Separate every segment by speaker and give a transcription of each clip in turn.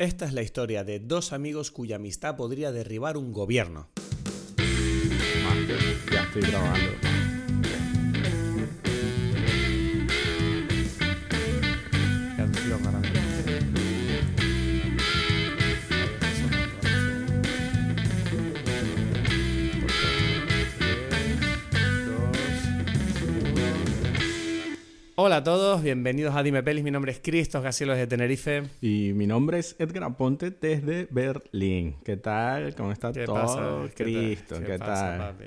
Speaker 1: Esta es la historia de dos amigos cuya amistad podría derribar un gobierno.
Speaker 2: Grabando.
Speaker 1: Hola a todos, bienvenidos a Dime Pelis. Mi nombre es Cristos Gasielos de Tenerife.
Speaker 2: Y mi nombre es Edgar Aponte desde Berlín. ¿Qué tal? ¿Cómo está
Speaker 1: ¿Qué
Speaker 2: todo?
Speaker 1: pasa? ¿Qué tal?
Speaker 2: Cristo, ¿qué,
Speaker 1: pasa,
Speaker 2: tal?
Speaker 1: papi?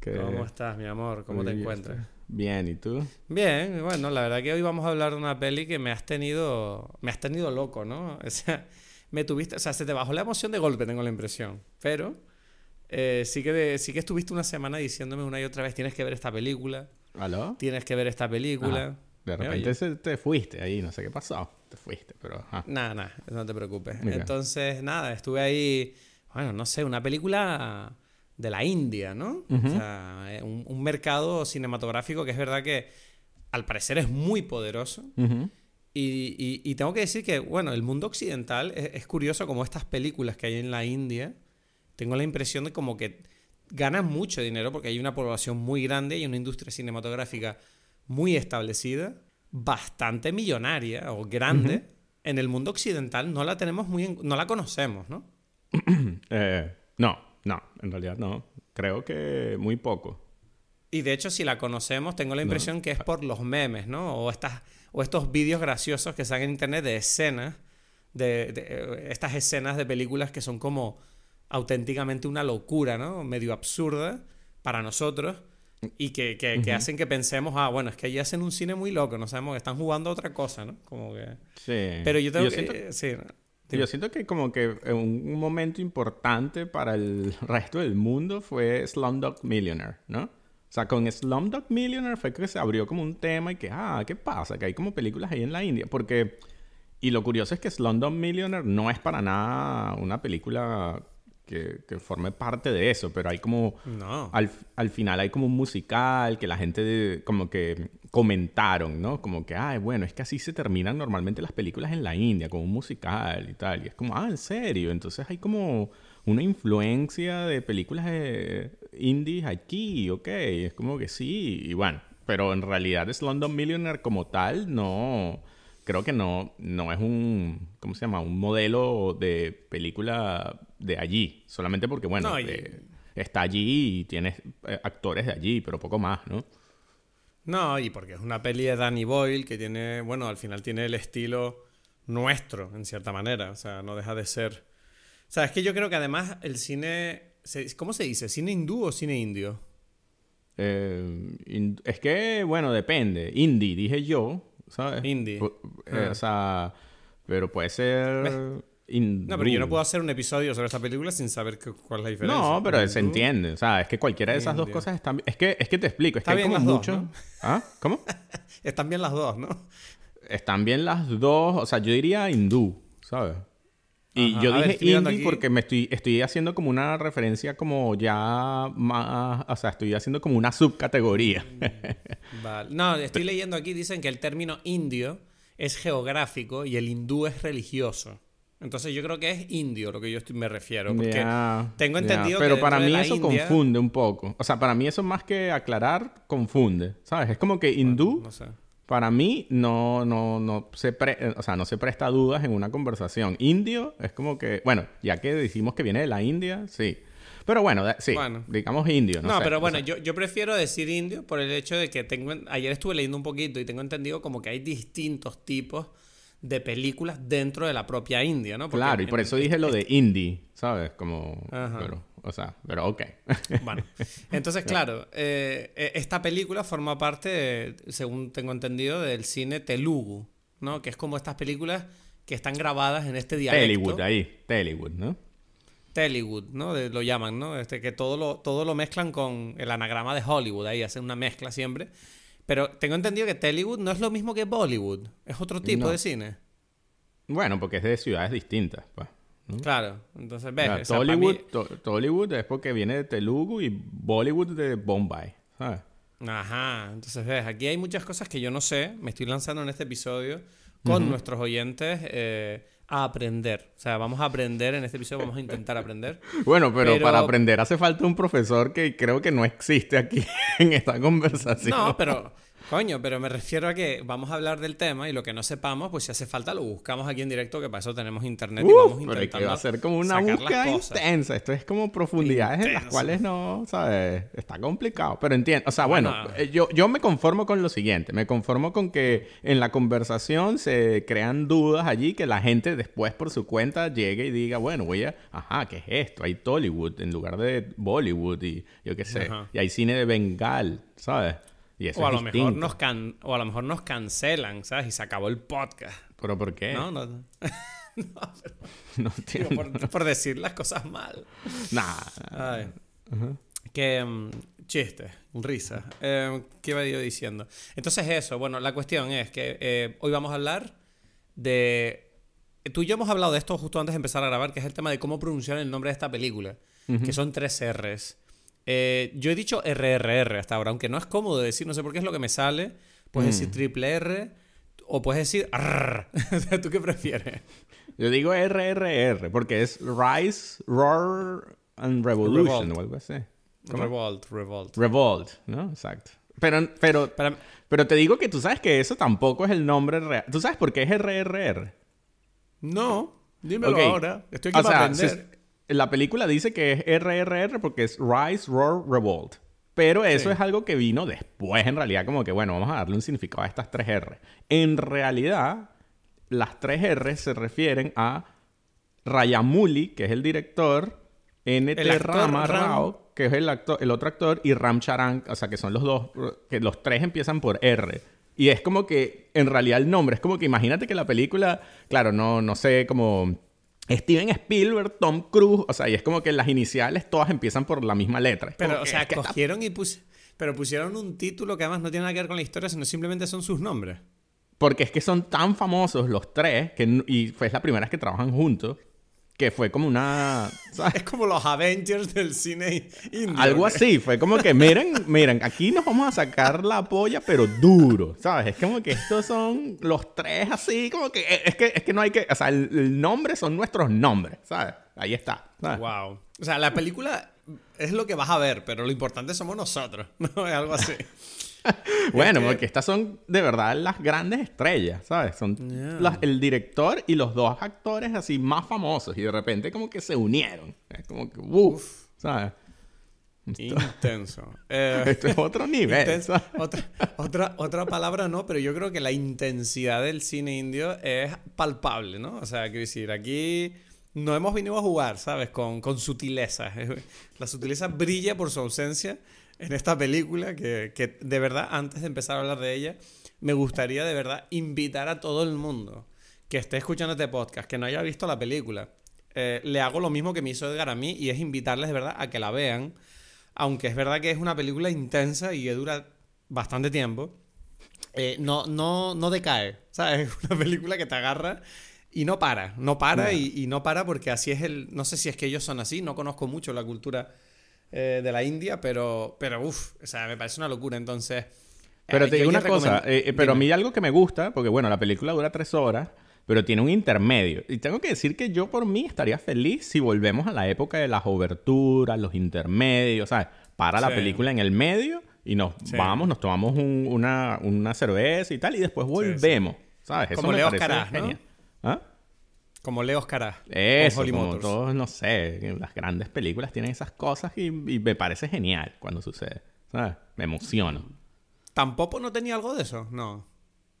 Speaker 2: ¿Qué-
Speaker 1: ¿Cómo estás, mi amor? ¿Cómo te encuentras?
Speaker 2: está- Bien, ¿y tú?
Speaker 1: Bien, bueno, la verdad que hoy vamos a hablar de una peli que me has tenido, me has tenido loco, ¿no? O sea, me tuviste, o sea, se te bajó la emoción de golpe, tengo la impresión. Pero eh, sí que de- sí que estuviste una semana diciéndome una y otra vez, tienes que ver esta película,
Speaker 2: ¿Aló?
Speaker 1: tienes que ver esta película.
Speaker 2: De
Speaker 1: ¿Me
Speaker 2: repente se- te fuiste ahí, no sé qué pasó. Te fuiste, pero...
Speaker 1: Nada, nada, no te preocupes.
Speaker 2: Mira.
Speaker 1: Entonces, nada, estuve ahí, bueno, no sé, una película de la India, ¿no? O sea, eh, un, un mercado cinematográfico que es verdad que al parecer es muy poderoso.
Speaker 2: Ujú.
Speaker 1: Y, y- y tengo que decir que, bueno, el mundo occidental es, es curioso como estas películas que hay en la India, tengo la impresión de como que ganan mucho dinero porque hay una población muy grande y una industria cinematográfica muy establecida, bastante millonaria o grande. En el mundo occidental no la tenemos muy, en- no la conocemos, ¿no?
Speaker 2: Eh, no, no, en realidad no. Creo que muy poco.
Speaker 1: Y de hecho, si la conocemos, tengo la impresión que es por los memes, ¿no? O, estas, o estos vídeos graciosos que salen en internet de escenas, de, de, estas escenas de películas que son como auténticamente una locura, ¿no? Medio absurda para nosotros y que, que- que hacen que pensemos, ah, bueno, es que allí hacen un cine muy loco, no sabemos, están jugando a otra cosa, ¿no? Como que...
Speaker 2: Sí.
Speaker 1: Pero yo tengo que...
Speaker 2: siento-
Speaker 1: eh, sí,
Speaker 2: Yo siento que como que un momento importante para el resto del mundo fue Slumdog Millionaire, ¿no? O sea, con Slumdog Millionaire fue que se abrió como un tema y que, ah, ¿qué pasa? Que hay como películas ahí en la India. Porque, y lo curioso es que Slumdog Millionaire no es para nada una película que, que forme parte de eso, pero hay como...
Speaker 1: No.
Speaker 2: Al, al final hay como un musical que la gente de- como que comentaron, ¿no? Como que, ay, bueno, es que así se terminan normalmente las películas en la India, con un musical y tal. Y es como, ah, ¿en serio? Entonces hay como una influencia de películas de indies aquí, ok. Es como que sí, y bueno. Pero en realidad es London Millionaire como tal, no... Creo que no, no es un, ¿cómo se llama? Un modelo de película de allí. Solamente porque, bueno,
Speaker 1: No, y-
Speaker 2: eh, está allí y tienes eh, actores de allí, pero poco más, ¿no?
Speaker 1: No, y porque es una peli de Danny Boyle que tiene, bueno, al final tiene el estilo nuestro, en cierta manera. O sea, no deja de ser. O sea, es que yo creo que además el cine. ¿Cómo se dice? ¿Cine hindú o cine indio?
Speaker 2: Eh, es que, bueno, depende. Indie, dije yo, ¿sabes?
Speaker 1: Indie.
Speaker 2: Eh,
Speaker 1: Ah.
Speaker 2: O sea, pero puede ser... hindú.
Speaker 1: No, pero yo no puedo hacer un episodio sobre esta película sin saber qué- cuál es la diferencia.
Speaker 2: No, pero se entiende. O sea, es que cualquiera de esas dos cosas están... Es que, es que te explico. Es
Speaker 1: Está
Speaker 2: que hay
Speaker 1: bien
Speaker 2: como
Speaker 1: las dos,
Speaker 2: mucho...
Speaker 1: ¿no?
Speaker 2: ¿Ah? ¿Cómo?
Speaker 1: Están bien las dos, ¿no?
Speaker 2: Están bien las dos. O sea, yo diría hindú, ¿sabes? Y
Speaker 1: Ajá,
Speaker 2: yo
Speaker 1: a ver,
Speaker 2: dije
Speaker 1: estoy mirando
Speaker 2: indie
Speaker 1: aquí.
Speaker 2: porque me estoy, estoy haciendo como una referencia como ya más... O sea, estoy haciendo como una subcategoría.
Speaker 1: Vale. No, estoy leyendo aquí, dicen que el término indio es geográfico y el hindú es religioso. Entonces yo creo que es indio lo que yo estoy- me refiero. Porque
Speaker 2: Ya,
Speaker 1: tengo entendido que
Speaker 2: Pero para mí eso
Speaker 1: India-
Speaker 2: confunde un poco. O sea, para mí eso más que aclarar, confunde. ¿Sabes? Es como que hindú,
Speaker 1: No sé.
Speaker 2: Para mí, no, no, no, se pre- o sea, no se presta dudas en una conversación. Indio es como que, bueno, ya que decimos que viene de la India, sí. Pero bueno, sí,
Speaker 1: Bueno.
Speaker 2: digamos indio. No,
Speaker 1: No,
Speaker 2: sé,
Speaker 1: pero
Speaker 2: o
Speaker 1: bueno,
Speaker 2: sea,
Speaker 1: yo, yo prefiero decir indio por el hecho de que tengo... en- Ayer estuve leyendo un poquito y tengo entendido como que hay distintos tipos de películas dentro de la propia India, ¿no? Porque
Speaker 2: Claro, y por eso dije lo de indie, ¿sabes? Como,
Speaker 1: Ajá.
Speaker 2: pero, o sea, pero ok.
Speaker 1: Bueno, entonces, claro, eh, eh, esta película forma parte, de- según tengo entendido, del cine telugu, ¿no? Que es como estas películas que están grabadas en este dialecto.
Speaker 2: Tellywood, ahí, Tellywood, ¿no?
Speaker 1: Tellywood, ¿no? De- lo llaman, ¿no? Este, que todo lo, todo lo mezclan con el anagrama de Hollywood, ahí hacen una mezcla siempre. Pero tengo entendido que Tellywood no es lo mismo que Bollywood, es otro tipo
Speaker 2: No.
Speaker 1: de cine.
Speaker 2: Bueno, porque es de ciudades distintas, pues. ¿No?
Speaker 1: Claro, entonces ves. O sea,
Speaker 2: Tollywood,
Speaker 1: mí-
Speaker 2: to- Tollywood es porque viene de Telugu y Bollywood de Bombay, ¿sabes?
Speaker 1: Ajá, entonces ves, aquí hay muchas cosas que yo no sé, me estoy lanzando en este episodio con nuestros oyentes eh, a aprender. O sea, vamos a aprender en este episodio, vamos a intentar aprender.
Speaker 2: Bueno, pero, para aprender hace falta un profesor que creo que no existe aquí en esta conversación.
Speaker 1: No, pero Coño, pero me refiero a que vamos a hablar del tema y lo que no sepamos, pues si hace falta lo buscamos aquí en directo, que para eso tenemos internet y vamos intentando
Speaker 2: pero va a ser como una búsqueda intensa. Esto es como profundidades en las cuales no, ¿sabes? Está complicado. Pero entiendo. O sea, bueno, eh, yo, yo me conformo con lo siguiente. Me conformo con que en la conversación se crean dudas allí que la gente después por su cuenta llegue y diga, bueno, voy a... Ajá, ¿qué es esto? Hay Tollywood en lugar de Bollywood y yo qué sé. Y hay cine de Bengal, ¿sabes?
Speaker 1: O, a lo mejor nos o a lo mejor nos cancelan, ¿sabes? Y se acabó el podcast.
Speaker 2: ¿Pero por qué?
Speaker 1: No, no. no, por, decir las cosas mal.
Speaker 2: Nah.
Speaker 1: Ay. Que um, chiste, risa. Eh, ¿Qué iba yo diciendo? Entonces eso, bueno, la cuestión es que eh, hoy vamos a hablar de... Tú y yo hemos hablado de esto justo antes de empezar a grabar, que es el tema de cómo pronunciar el nombre de esta película, que son tres R's. Eh, yo he dicho RRR hasta ahora, aunque no es cómodo decir, no sé por qué es lo que me sale. Puedes decir mm. triple R o puedes decir ¿Tú qué prefieres?
Speaker 2: Yo digo RRR porque es Rise, Roar and Revolution o algo así.
Speaker 1: Revolt, Revolt.
Speaker 2: Revolt, ¿no? Exacto. Pero, pero, pero te digo que tú sabes que eso tampoco es el nombre real. ¿Tú sabes por qué es RRR?
Speaker 1: No, dímelo ahora. Estoy aquí para aprender
Speaker 2: la película dice que es RRR porque es Rise, Roar, Revolt. Pero eso es algo que vino después, en realidad, como que, bueno, vamos a darle un significado a estas tres R. En realidad, las tres R se refieren a Rayamuli, que es el director, NT Rama Rao, que es el, actor, el otro actor, y Ram Charan, o sea, que son los dos, que los tres empiezan por R. Y es como que, en realidad, el nombre, es como que imagínate que la película, claro, no, no sé, como Steven Spielberg, Tom Cruise, o sea, y es como que las iniciales todas empiezan por la misma letra.
Speaker 1: Pero, o sea, cogieron y pusieron... Pero pusieron un título que además no tiene nada que ver con la historia, sino simplemente son sus nombres.
Speaker 2: Porque es que son tan famosos los tres, que, y fue la primera vez que trabajan juntos, que fue como una...
Speaker 1: Es como los Avengers del cine indio.
Speaker 2: Algo así, fue como que, miren, miren, aquí nos vamos a sacar la polla, pero duro, ¿sabes? Es como que estos son los tres así, como que es que, es que no hay que, o sea, el, nombre son nuestros nombres, ¿sabes? Ahí está.
Speaker 1: Wow. O sea, la película es lo que vas a ver, pero lo importante somos nosotros, ¿no? Es algo así.
Speaker 2: bueno, porque estas son de verdad las grandes estrellas, ¿sabes? Son el director y los dos actores así más famosos y de repente como que se unieron. Es como que, uff, ¿sabes?
Speaker 1: Intenso.
Speaker 2: Eh, esto es otro nivel.
Speaker 1: Otra, otra, otra palabra no, pero yo creo que la intensidad del cine indio es palpable, ¿no? O sea, quiero decir, aquí no hemos venido a jugar, ¿sabes? Con, con sutileza. La sutileza brilla por su ausencia en esta película que, que, de verdad, antes de empezar a hablar de ella, me gustaría de verdad invitar a todo el mundo que esté escuchando este podcast, que no haya visto la película. Eh, le hago lo mismo que me hizo Edgar a mí y es invitarles de verdad a que la vean, aunque es verdad que es una película intensa y que dura bastante tiempo. Eh, no, no, no decae, ¿sabes? Es una película que te agarra y no para, no para y, y, no para porque así es el... No sé si es que ellos son así, no conozco mucho la cultura eh, de la India, pero, pero uff, o sea, me parece una locura. Entonces.
Speaker 2: Pero eh, te digo una cosa, eh, pero a mí algo que me gusta, porque bueno, la película dura tres horas, pero tiene un intermedio. Y tengo que decir que yo por mí estaría feliz si volvemos a la época de las oberturas, los intermedios, ¿sabes? Para la película en el medio y nos vamos, nos tomamos una, una, cerveza y tal, y después volvemos, ¿sabes?
Speaker 1: Eso Como me Leo parece genial. ¿Ah? Como Leo Oscar.
Speaker 2: Eso, como todos, no sé, las grandes películas tienen esas cosas y, me parece genial cuando sucede. ¿Sabes? Me emociono.
Speaker 1: ¿Tampoco no tenía algo de eso? No.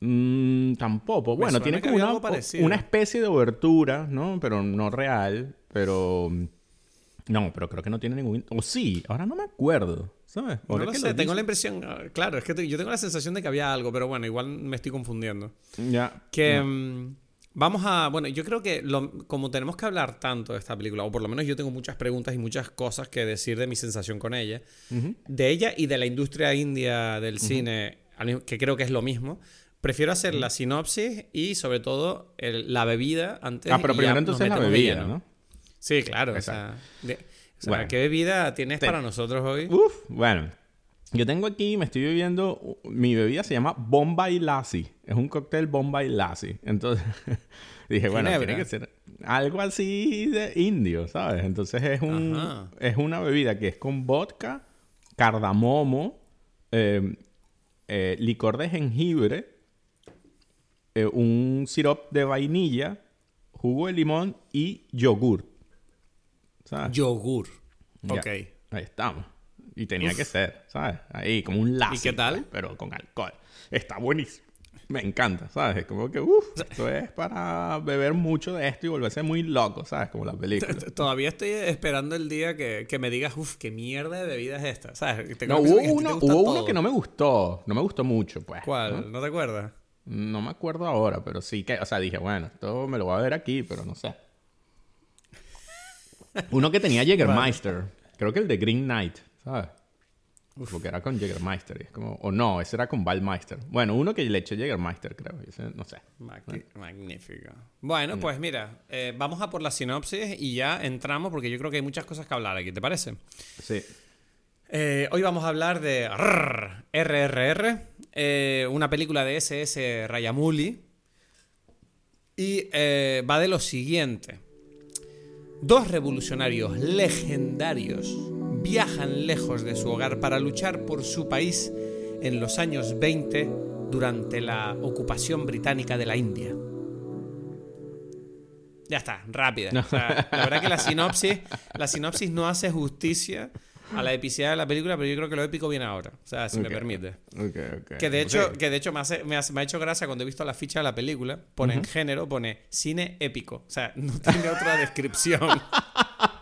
Speaker 2: Mm, tampoco. bueno, tiene como una, una, especie de obertura, ¿no? Pero no real. Pero. No, pero creo que no tiene ningún. O sí, ahora no me acuerdo. ¿Sabes?
Speaker 1: No lo sé, tengo la impresión. Ah, claro, es que yo tengo la sensación de que había algo, pero bueno, igual me estoy confundiendo.
Speaker 2: Ya.
Speaker 1: Que. Mm, Vamos a, bueno, yo creo que como tenemos que hablar tanto de esta película, o por lo menos yo tengo muchas preguntas y muchas cosas que decir de mi sensación con ella, de ella y de la industria india del cine, que creo que es lo mismo, prefiero hacer la sinopsis y sobre todo la bebida antes
Speaker 2: Ah, pero primero entonces la bebida, ¿no?
Speaker 1: Sí, claro. O sea, ¿qué bebida tienes para nosotros hoy?
Speaker 2: Uf, bueno, yo tengo aquí, me estoy bebiendo, mi bebida se llama Bombay Lassi. Es un cóctel Bombay Lassi. Entonces, Dije, bueno,
Speaker 1: Ginebra.
Speaker 2: tiene que ser algo así de indio, ¿sabes? Entonces es un
Speaker 1: Ajá.
Speaker 2: es una bebida que es con vodka, cardamomo, eh, eh, licor de jengibre, eh, un sirope de vainilla, jugo de limón y yogur. ¿Sabes?
Speaker 1: Yogur.
Speaker 2: Ya,
Speaker 1: Ok.
Speaker 2: Ahí estamos. Y tenía que ser, ¿sabes? Ahí, como un lazo.
Speaker 1: ¿Y qué tal?
Speaker 2: pues, Pero con alcohol. Está buenísimo. Me encanta, ¿sabes? Es como que, uff, esto es para beber mucho de esto y volverse muy loco, ¿sabes? Como la película.
Speaker 1: T- Todavía estoy esperando el día que, que me digas, uff, qué mierda de bebida es esta. ¿Sabes? Te
Speaker 2: No,
Speaker 1: que
Speaker 2: hubo
Speaker 1: te
Speaker 2: uno,
Speaker 1: gusta
Speaker 2: hubo uno que no me gustó. No me gustó mucho, pues.
Speaker 1: ¿Cuál? ¿No te acuerdas?
Speaker 2: No me acuerdo ahora, pero sí que, o sea, dije, bueno, esto me lo voy a ver aquí, pero no sé. Uno que tenía Jägermeister. Creo que el de Green Knight, ¿sabes? Porque era con Jägermeister. y es como, o no, ese era con Ballmeister. Bueno, uno que le eché Jägermeister, creo. ese, no sé.
Speaker 1: Magni- Magnífico. Bueno, pues mira, eh, vamos a por la sinopsis y ya entramos porque yo creo que hay muchas cosas que hablar aquí, ¿te parece?
Speaker 2: Sí.
Speaker 1: Eh, hoy vamos a hablar de RRR, eh, una película de SS Rajamouli. Y va de lo siguiente. Dos revolucionarios legendarios viajan lejos de su hogar para luchar por su país en los años 20 durante la ocupación británica de la India. Ya está, rápida. O sea, la verdad que la sinopsis, la sinopsis no hace justicia a la epicidad de la película, pero yo creo que lo épico viene ahora. O sea, si me
Speaker 2: Ok.
Speaker 1: permite.
Speaker 2: Ok, ok.
Speaker 1: Que de hecho, que de hecho me, hace- me, hace- me ha hecho gracia cuando he visto la ficha de la película. Pone en género, pone cine épico. O sea, no tiene otra descripción.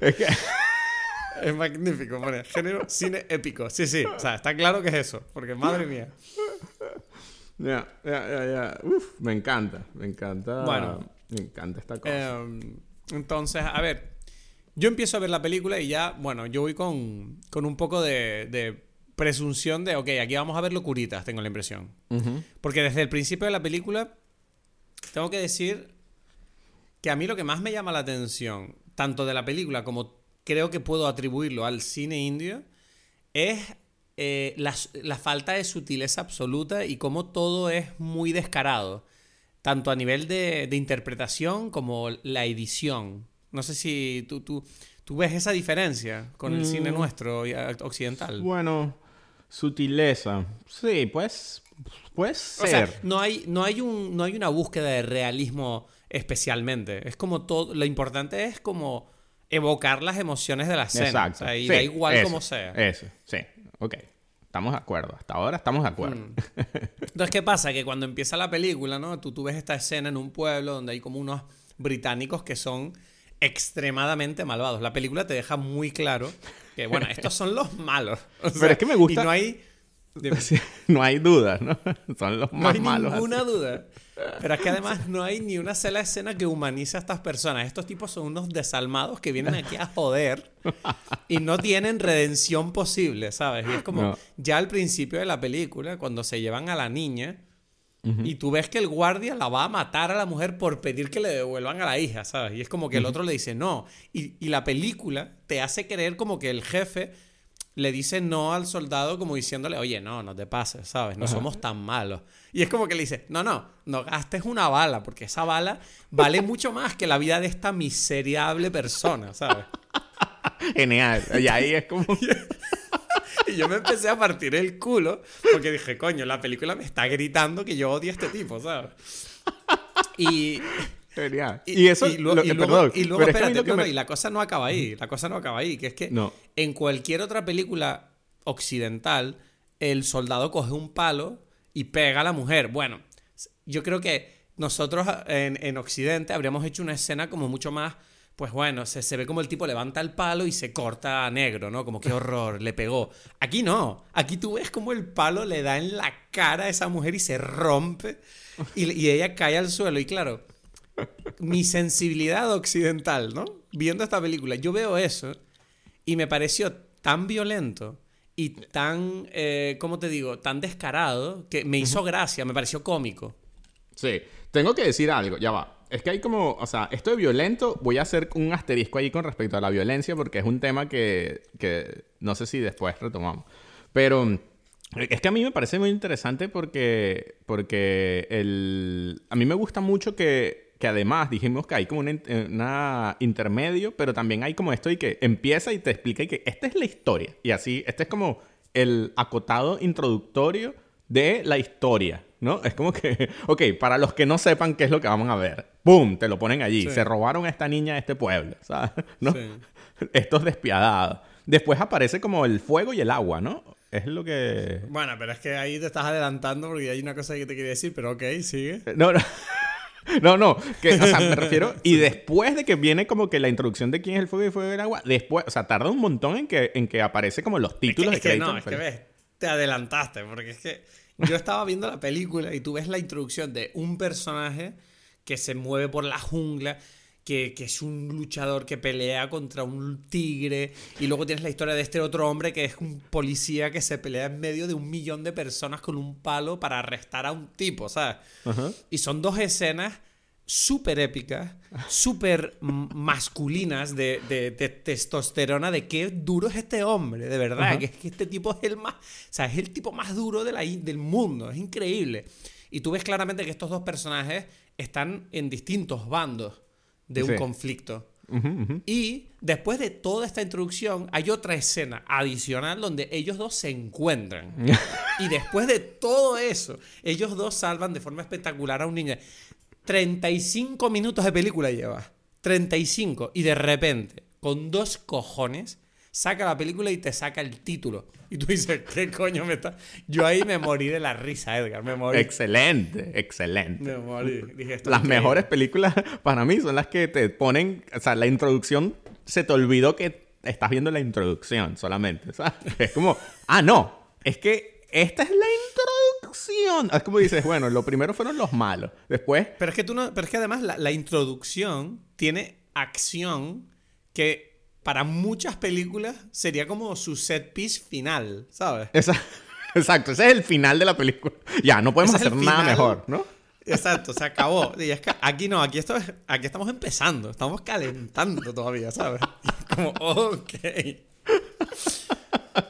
Speaker 2: Es que...
Speaker 1: es magnífico. Pone género cine épico. Sí, sí. O sea, está claro que es eso. Porque madre mía.
Speaker 2: Ya, ya, ya, ya. Uf, me encanta, me encanta.
Speaker 1: Bueno.
Speaker 2: Me encanta esta cosa.
Speaker 1: Eh, entonces, a ver. Yo empiezo a ver la película y ya, bueno, yo voy con, con un poco de, de presunción de, ok, aquí vamos a ver locuritas, tengo la impresión. Porque desde el principio de la película, tengo que decir que a mí lo que más me llama la atención, tanto de la película como creo que puedo atribuirlo al cine indio, es eh, la, la falta de sutileza absoluta y cómo todo es muy descarado, tanto a nivel de, de interpretación como la edición. No sé si tú, tú, tú ves esa diferencia con el cine nuestro y, eh, occidental.
Speaker 2: Bueno, sutileza. Sí, pues. Puede
Speaker 1: O
Speaker 2: ser.
Speaker 1: sea, no hay, no, hay un, no hay una búsqueda de realismo especialmente. Es como todo. Lo importante es como evocar las emociones de la escena.
Speaker 2: Exacto.
Speaker 1: O sea, y
Speaker 2: Sí,
Speaker 1: da igual
Speaker 2: eso,
Speaker 1: como sea.
Speaker 2: Eso, sí. Ok. Estamos de acuerdo. Hasta ahora estamos de acuerdo.
Speaker 1: Mm. Entonces, ¿qué pasa? Que cuando empieza la película, ¿no? Tú, tú ves esta escena en un pueblo donde hay como unos británicos que son extremadamente malvados. La película te deja muy claro que, bueno, estos son los malos. O
Speaker 2: Pero es que me gusta-
Speaker 1: Y no hay...
Speaker 2: no hay duda, ¿no? Son los
Speaker 1: No
Speaker 2: más
Speaker 1: hay
Speaker 2: malos.
Speaker 1: ninguna
Speaker 2: así.
Speaker 1: duda. Pero es que además no hay ni una sola escena que humanice a estas personas. Estos tipos son unos desalmados que vienen aquí a joder y no tienen redención posible, ¿sabes? Y es como
Speaker 2: No.
Speaker 1: ya al principio de la película, cuando se llevan a la niña y tú ves que el guardia la va a matar a la mujer por pedir que le devuelvan a la hija, ¿sabes? Y es como que el otro le dice no. Y, y la película te hace creer como que el jefe le dice no al soldado como diciéndole, oye, no, no te pases, ¿sabes? No somos tan malos. Y es como que le dice, no, no, no gastes una bala, porque esa bala vale mucho más que la vida de esta miserable persona, ¿sabes?
Speaker 2: Genial. Y ahí es como.
Speaker 1: Y yo me empecé a partir el culo porque dije, coño, la película me está gritando que yo odio a este tipo, ¿sabes? Y,
Speaker 2: Genial. Y, eso.
Speaker 1: y, lo-
Speaker 2: lo-
Speaker 1: y
Speaker 2: eh,
Speaker 1: luego,
Speaker 2: perdón,
Speaker 1: y luego,
Speaker 2: pero es que
Speaker 1: espérate, no,
Speaker 2: me-
Speaker 1: y la cosa no acaba ahí, la cosa no acaba ahí, que es que
Speaker 2: No.
Speaker 1: en cualquier otra película occidental, el soldado coge un palo y pega a la mujer. Bueno, yo creo que nosotros en, en Occidente habríamos hecho una escena como mucho más, pues bueno, se, se ve como el tipo levanta el palo y se corta a negro, ¿no? Como qué horror, le pegó. Aquí no, aquí tú ves como el palo le da en la cara a esa mujer y se rompe y, y ella cae al suelo. Y claro, mi sensibilidad occidental, ¿no? Viendo esta película, yo veo eso y me pareció tan violento y tan, eh, ¿cómo te digo? Tan descarado que me hizo gracia, me pareció cómico.
Speaker 2: Sí, tengo que decir algo, ya va. Es que hay como, o sea, esto de violento, voy a hacer un asterisco ahí con respecto a la violencia porque es un tema que, que no sé si después retomamos. Pero Es que a mí me parece muy interesante porque, porque el, a mí me gusta mucho que, que además dijimos que hay como un una intermedio, pero también hay como esto y que empieza y te explica y que esta es la historia. Y así, este es como el acotado introductorio de la historia, ¿no? Es como que, ok, para los que no sepan qué es lo que vamos a ver, ¡pum! Te lo ponen allí. Se robaron a esta niña de este pueblo, ¿sabes? ¿No? Estos despiadados. Después aparece como el fuego y el agua, ¿no? Es lo que...
Speaker 1: Bueno, pero es que ahí te estás adelantando porque hay una cosa que te quería decir, pero ok, sigue.
Speaker 2: No, no. No, no, que, o sea, me refiero. Y después de que viene como que la introducción de quién es el fuego y el fuego del agua, después, o sea, tarda un montón en que, en que aparece como los títulos
Speaker 1: es
Speaker 2: que,
Speaker 1: de No, es que ves, te adelantaste, porque es que yo estaba viendo la película y tú ves la introducción de un personaje que se mueve por la jungla que, es un luchador que pelea contra un tigre. Y luego tienes la historia de este otro hombre que es un policía que se pelea en medio de un millón de personas con un palo para arrestar a un tipo, ¿sabes? Y son dos escenas súper épicas, súper masculinas de, testosterona, de qué duro es este hombre, de verdad, que es que este tipo es el más, o sea, es el tipo más duro de la, del mundo, es increíble. Y tú ves claramente que estos dos personajes están en distintos bandos de un conflicto. Y después de toda esta introducción, hay otra escena adicional donde ellos dos se encuentran. y después de todo eso, ellos dos salvan de forma espectacular a un niño. 35 minutos de película lleva. 35. Y de repente, con dos cojones, saca la película y te saca el título. Y tú dices, ¿qué coño me está...? Yo ahí me morí de la risa, Edgar, me morí.
Speaker 2: Excelente, excelente.
Speaker 1: Me morí.
Speaker 2: las mejores películas para mí son las que te ponen... O sea, la introducción, se te olvidó que estás viendo la introducción solamente, ¿sabes? Es como, ah, no, es que esta es la introducción. Es como dices, bueno, lo primero fueron los malos. Después.
Speaker 1: Pero es que tú no. Pero es que además la introducción tiene acción que para muchas películas sería como su set piece final, ¿sabes?
Speaker 2: Exacto, ese es el final de la película. Ya, no podemos hacer nada mejor, ¿no?
Speaker 1: Exacto, se acabó. Y es que aquí no, aquí, esto aquí estamos empezando, estamos calentando todavía, ¿sabes? como, ok.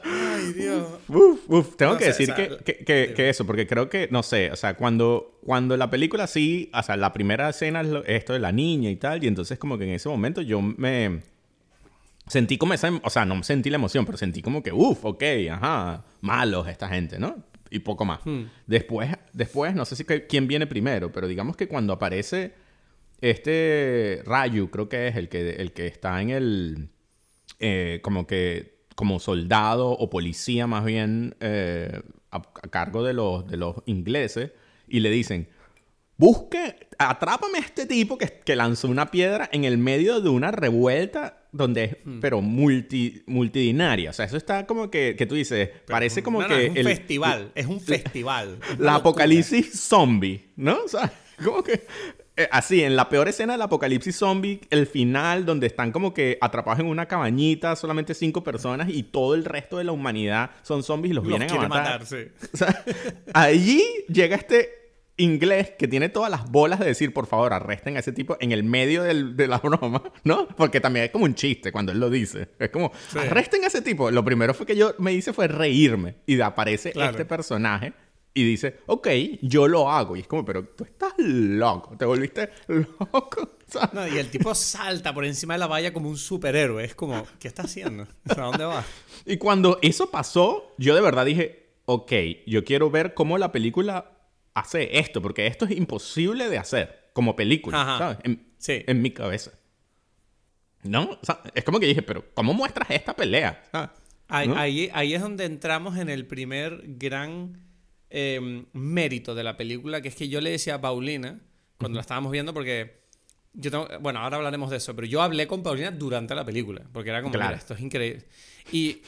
Speaker 1: Ay, Dios.
Speaker 2: Uf, uf. Tengo que decir que, que, eso, porque creo que, no sé, o sea, cuando, cuando la película sí, o sea, la primera escena es esto de la niña y tal, y entonces como que en ese momento yo me sentí como esa, o sea, no sentí la emoción, pero sentí como que, uff, ok, ajá, malos esta gente, ¿no? Y poco más. Hmm. Después, después, no sé si quién viene primero, pero digamos que cuando aparece este Rayu, creo que es el que, el que está en el, eh, como que, como soldado o policía más bien, eh, a, cargo de los, de los ingleses, y le dicen, busque, atrápame a este tipo que, que lanzó una piedra en el medio de una revuelta donde es, hmm. pero multi, multidinaria. O sea, eso está como que, que tú dices, parece como que...
Speaker 1: es un festival, es un festival.
Speaker 2: la apocalipsis zombie, ¿no? O sea, como que... Eh, así, en la peor escena del apocalipsis zombie, el final, donde están como que atrapados en una cabañita, solamente cinco personas y todo el resto de la humanidad son zombies y los, vienen a matar. matar sí. o sea, allí llega este inglés que tiene todas las bolas de decir, por favor, arresten a ese tipo en el medio de la broma, ¿no? Porque también es como un chiste cuando él lo dice. Es como, arresten a ese tipo. Lo primero fue que yo me hice fue reírme. Y aparece este personaje y dice, ok, yo lo hago. Y es como, pero tú estás loco, te volviste loco.
Speaker 1: No, y el tipo salta por encima de la valla como un superhéroe. Es como, ¿qué está haciendo? ¿A dónde va?
Speaker 2: Y cuando eso pasó, yo de verdad dije, ok, yo quiero ver cómo la película hace esto, porque esto es imposible de hacer como película, ¿sabes? En, sí. en mi cabeza. ¿No? es como que dije, pero ¿cómo muestras esta pelea?
Speaker 1: Ahí, ahí, es donde entramos en el primer gran em, mérito de la película, que es que yo le decía a Paulina, cuando la estábamos viendo, porque yo tengo, bueno, ahora hablaremos de eso, pero yo hablé con Paulina durante la película, porque era como, claro. esto es increíble. Y